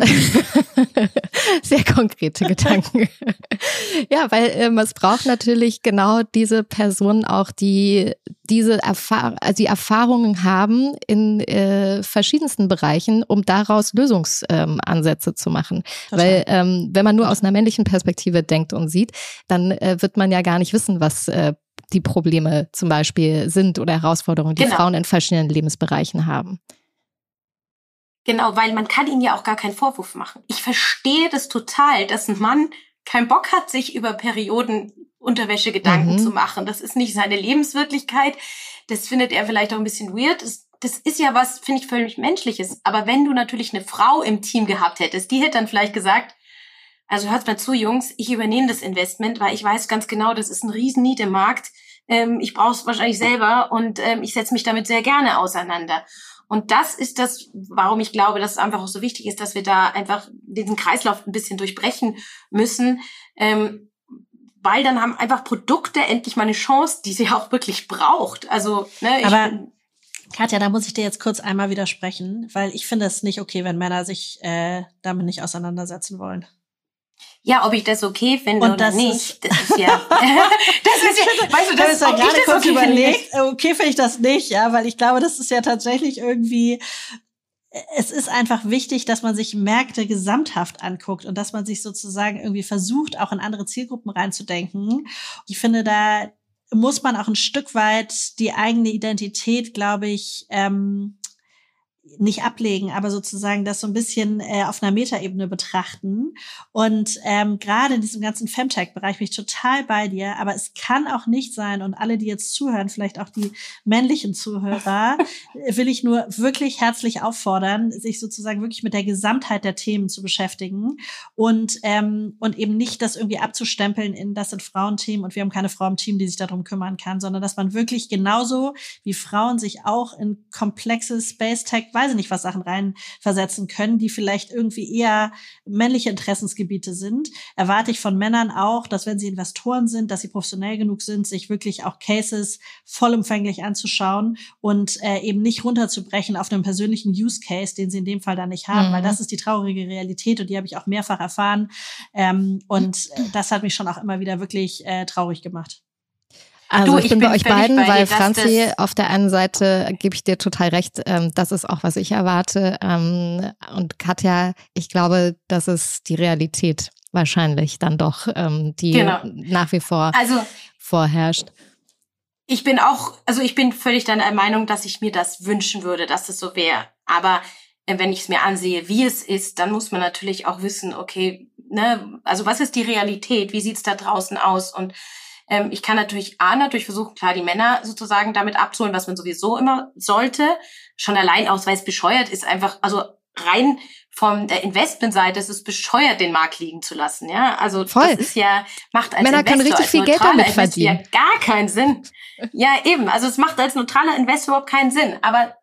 sehr konkrete Gedanken. ja, weil ähm, es braucht natürlich genau diese Personen auch, die diese Erfahr also die Erfahrungen haben in äh, verschiedensten Bereichen, um daraus Lösungsansätze ähm, zu machen. Total. Weil ähm, wenn man nur aus einer männlichen Perspektive denkt und sieht, dann äh, wird man ja gar nicht wissen, was äh, die Probleme zum Beispiel sind oder Herausforderungen, die genau. Frauen in verschiedenen Lebensbereichen haben. Genau, weil man kann ihnen ja auch gar keinen Vorwurf machen. Ich verstehe das total, dass ein Mann keinen Bock hat, sich über Perioden Unterwäsche Gedanken mhm. zu machen. Das ist nicht seine Lebenswirklichkeit. Das findet er vielleicht auch ein bisschen weird. Das, das ist ja was, finde ich, völlig Menschliches. Aber wenn du natürlich eine Frau im Team gehabt hättest, die hätte dann vielleicht gesagt, also hört mal zu, Jungs, ich übernehme das Investment, weil ich weiß ganz genau, das ist ein Riesen-Need im Markt. Ähm, ich brauche es wahrscheinlich selber und ähm, ich setze mich damit sehr gerne auseinander. Und das ist das, warum ich glaube, dass es einfach auch so wichtig ist, dass wir da einfach diesen Kreislauf ein bisschen durchbrechen müssen. Ähm, weil dann haben einfach Produkte endlich mal eine Chance, die sie auch wirklich braucht. Also, ne, ich Aber Katja, da muss ich dir jetzt kurz einmal widersprechen, weil ich finde es nicht okay, wenn Männer sich äh, damit nicht auseinandersetzen wollen. Ja, ob ich das okay finde Und oder das nicht, ist- das ist ja, das ist ja, weißt du, Ich habe das jetzt ja ich gerade das kurz okay finde, überlegt, äh, okay finde ich das nicht, ja, weil ich glaube, das ist ja tatsächlich irgendwie, es ist einfach wichtig, dass man sich Märkte gesamthaft anguckt und dass man sich sozusagen irgendwie versucht, auch in andere Zielgruppen reinzudenken. Ich finde, da muss man auch ein Stück weit die eigene Identität, glaube ich, ähm, nicht ablegen, aber sozusagen das so ein bisschen äh, auf einer Metaebene betrachten. Und ähm, gerade in diesem ganzen Femtech-Bereich bin ich total bei dir, aber es kann auch nicht sein, und alle, die jetzt zuhören, vielleicht auch die männlichen Zuhörer, will ich nur wirklich herzlich auffordern, sich sozusagen wirklich mit der Gesamtheit der Themen zu beschäftigen und, ähm, und eben nicht das irgendwie abzustempeln in, das sind Frauenthemen und wir haben keine Frau im Team, die sich darum kümmern kann, sondern dass man wirklich genauso wie Frauen sich auch in komplexe Space-Tech, weiß ich nicht, was Sachen reinversetzen können, die vielleicht irgendwie eher männliche Interessensgebiete sind, erwarte ich von Männern auch, dass wenn sie Investoren sind, dass sie professionell genug sind, sich wirklich auch Cases vollumfänglich anzuschauen und äh, eben nicht runterzubrechen auf einen persönlichen Use Case, den sie in dem Fall dann nicht haben, Mhm. weil das ist die traurige Realität und die habe ich auch mehrfach erfahren. Ähm, und äh, das hat mich schon auch immer wieder wirklich äh, traurig gemacht. Also Du, ich, ich bin bei euch beiden, bei weil Franzi auf der einen Seite gebe ich dir total recht, ähm, das ist auch, was ich erwarte. Ähm, und Katja, ich glaube, das ist die Realität wahrscheinlich dann doch, ähm, die Genau. nach wie vor Also vorherrscht. ich bin auch, also ich bin völlig deiner Meinung, dass ich mir das wünschen würde, dass das so wäre. Aber äh, wenn ich es mir ansehe, wie es ist, dann muss man natürlich auch wissen, okay, ne, also was ist die Realität? Wie sieht's da draußen aus? Und ähm, ich kann natürlich A, natürlich versuchen, klar, die Männer sozusagen damit abzuholen, was man sowieso immer sollte. Schon allein aus, weil es bescheuert ist, einfach, also rein von der Investmentseite ist es bescheuert, den Markt liegen zu lassen. Ja, also Voll. das ist ja, macht als Männer können Investor, richtig als viel Geld neutraler damit Investor verdienen. Ja, gar keinen Sinn. Ja, eben. Also es macht als neutraler Investor überhaupt keinen Sinn. Aber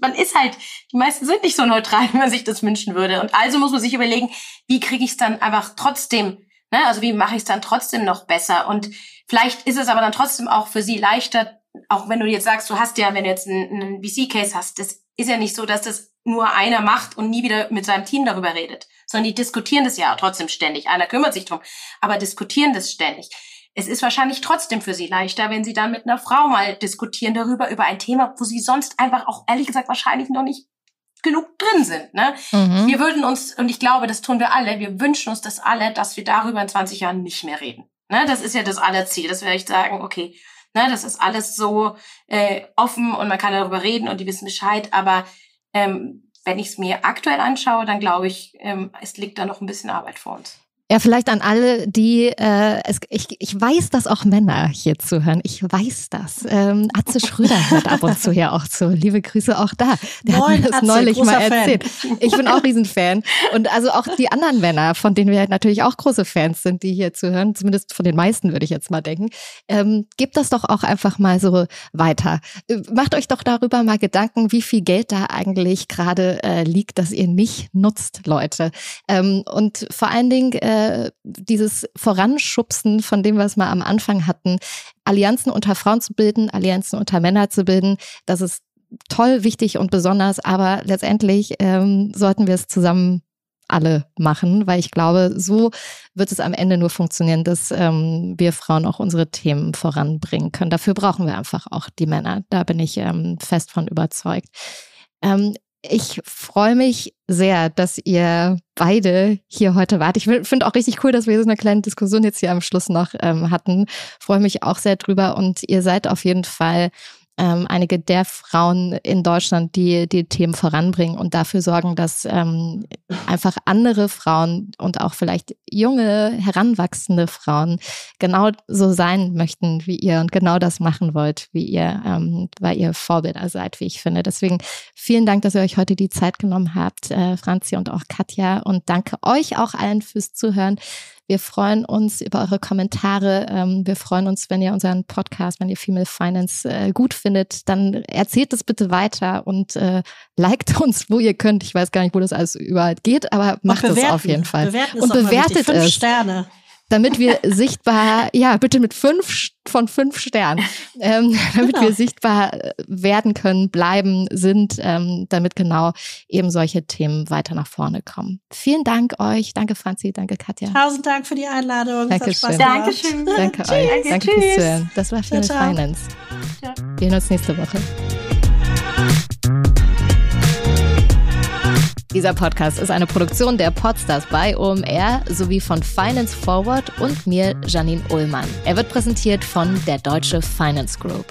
man ist halt, die meisten sind nicht so neutral, wie man sich das wünschen würde. Und also muss man sich überlegen, wie kriege ich es dann einfach trotzdem, ne? also wie mache ich es dann trotzdem noch besser? Und vielleicht ist es aber dann trotzdem auch für sie leichter, auch wenn du jetzt sagst, du hast ja, wenn du jetzt einen, einen VC-Case hast, das ist ja nicht so, dass das nur einer macht und nie wieder mit seinem Team darüber redet, sondern die diskutieren das ja trotzdem ständig. Einer kümmert sich drum, aber diskutieren das ständig. Es ist wahrscheinlich trotzdem für sie leichter, wenn sie dann mit einer Frau mal diskutieren darüber, über ein Thema, wo sie sonst einfach auch ehrlich gesagt wahrscheinlich noch nicht genug drin sind. Ne? Mhm. Wir würden uns, und ich glaube, das tun wir alle, wir wünschen uns das alle, dass wir darüber in 20 Jahren nicht mehr reden. Ne? Das ist ja das aller Ziel, dass wir echt sagen, okay, ne, das ist alles so äh, offen und man kann darüber reden und die wissen Bescheid, aber ähm, wenn ich es mir aktuell anschaue, dann glaube ich, ähm, es liegt da noch ein bisschen Arbeit vor uns. Ja, vielleicht an alle, die, äh, es, ich, ich weiß, dass auch Männer hier zuhören. Ich weiß das. Ähm, Atze Schröder hört ab und zu hier auch zu. Liebe Grüße auch da. Der Moin, hat mir das Atze, neulich mal Fan. erzählt. Ich bin auch Riesenfan. Und also auch die anderen Männer, von denen wir natürlich auch große Fans sind, die hier zuhören, zumindest von den meisten würde ich jetzt mal denken, ähm, gebt das doch auch einfach mal so weiter. Äh, Macht euch doch darüber mal Gedanken, wie viel Geld da eigentlich gerade äh, liegt, das ihr nicht nutzt, Leute. Ähm, und vor allen Dingen äh, dieses Voranschubsen, von dem wir es mal am Anfang hatten, Allianzen unter Frauen zu bilden, Allianzen unter Männer zu bilden, das ist toll, wichtig und besonders, aber letztendlich ähm, sollten wir es zusammen alle machen, weil ich glaube, so wird es am Ende nur funktionieren, dass ähm, wir Frauen auch unsere Themen voranbringen können. Dafür brauchen wir einfach auch die Männer. Da bin ich ähm, fest von überzeugt. Ähm, ich freue mich sehr, dass ihr beide hier heute wart. Ich finde auch richtig cool, dass wir so eine kleine Diskussion jetzt hier am Schluss noch ähm, hatten. Freue mich auch sehr drüber und ihr seid auf jeden Fall ähm, einige der Frauen in Deutschland, die die Themen voranbringen und dafür sorgen, dass ähm, einfach andere Frauen und auch vielleicht junge, heranwachsende Frauen genau so sein möchten wie ihr und genau das machen wollt, wie ihr, ähm, weil ihr Vorbilder seid, wie ich finde. Deswegen vielen Dank, dass ihr euch heute die Zeit genommen habt, äh, Franzi und auch Katja. Und danke euch auch allen fürs Zuhören. Wir freuen uns über eure Kommentare. Ähm, wir freuen uns, wenn ihr unseren Podcast, wenn ihr Female Finance äh, gut findet, dann erzählt es bitte weiter und äh, liked uns, wo ihr könnt. Ich weiß gar nicht, wo das alles überall geht, aber macht es auf jeden Fall. Bewerten Und bewertet wichtig. Fünf es. Sterne. Damit wir sichtbar, ja, bitte mit fünf von fünf Sternen, ähm, damit genau. wir sichtbar äh, werden können, bleiben, sind, ähm, damit genau eben solche Themen weiter nach vorne kommen. Vielen Dank euch. Danke, Franzi. Danke, Katja. Tausend Dank für die Einladung. Dankeschön. Dankeschön. Danke euch. Danke fürs Zuhören. Das war Finance. Ja. Wir sehen uns nächste Woche. Dieser Podcast ist eine Produktion der Podstars bei OMR sowie von Finance Forward und mir, Janine Ullmann. Er wird präsentiert von der Deutsche Finance Group.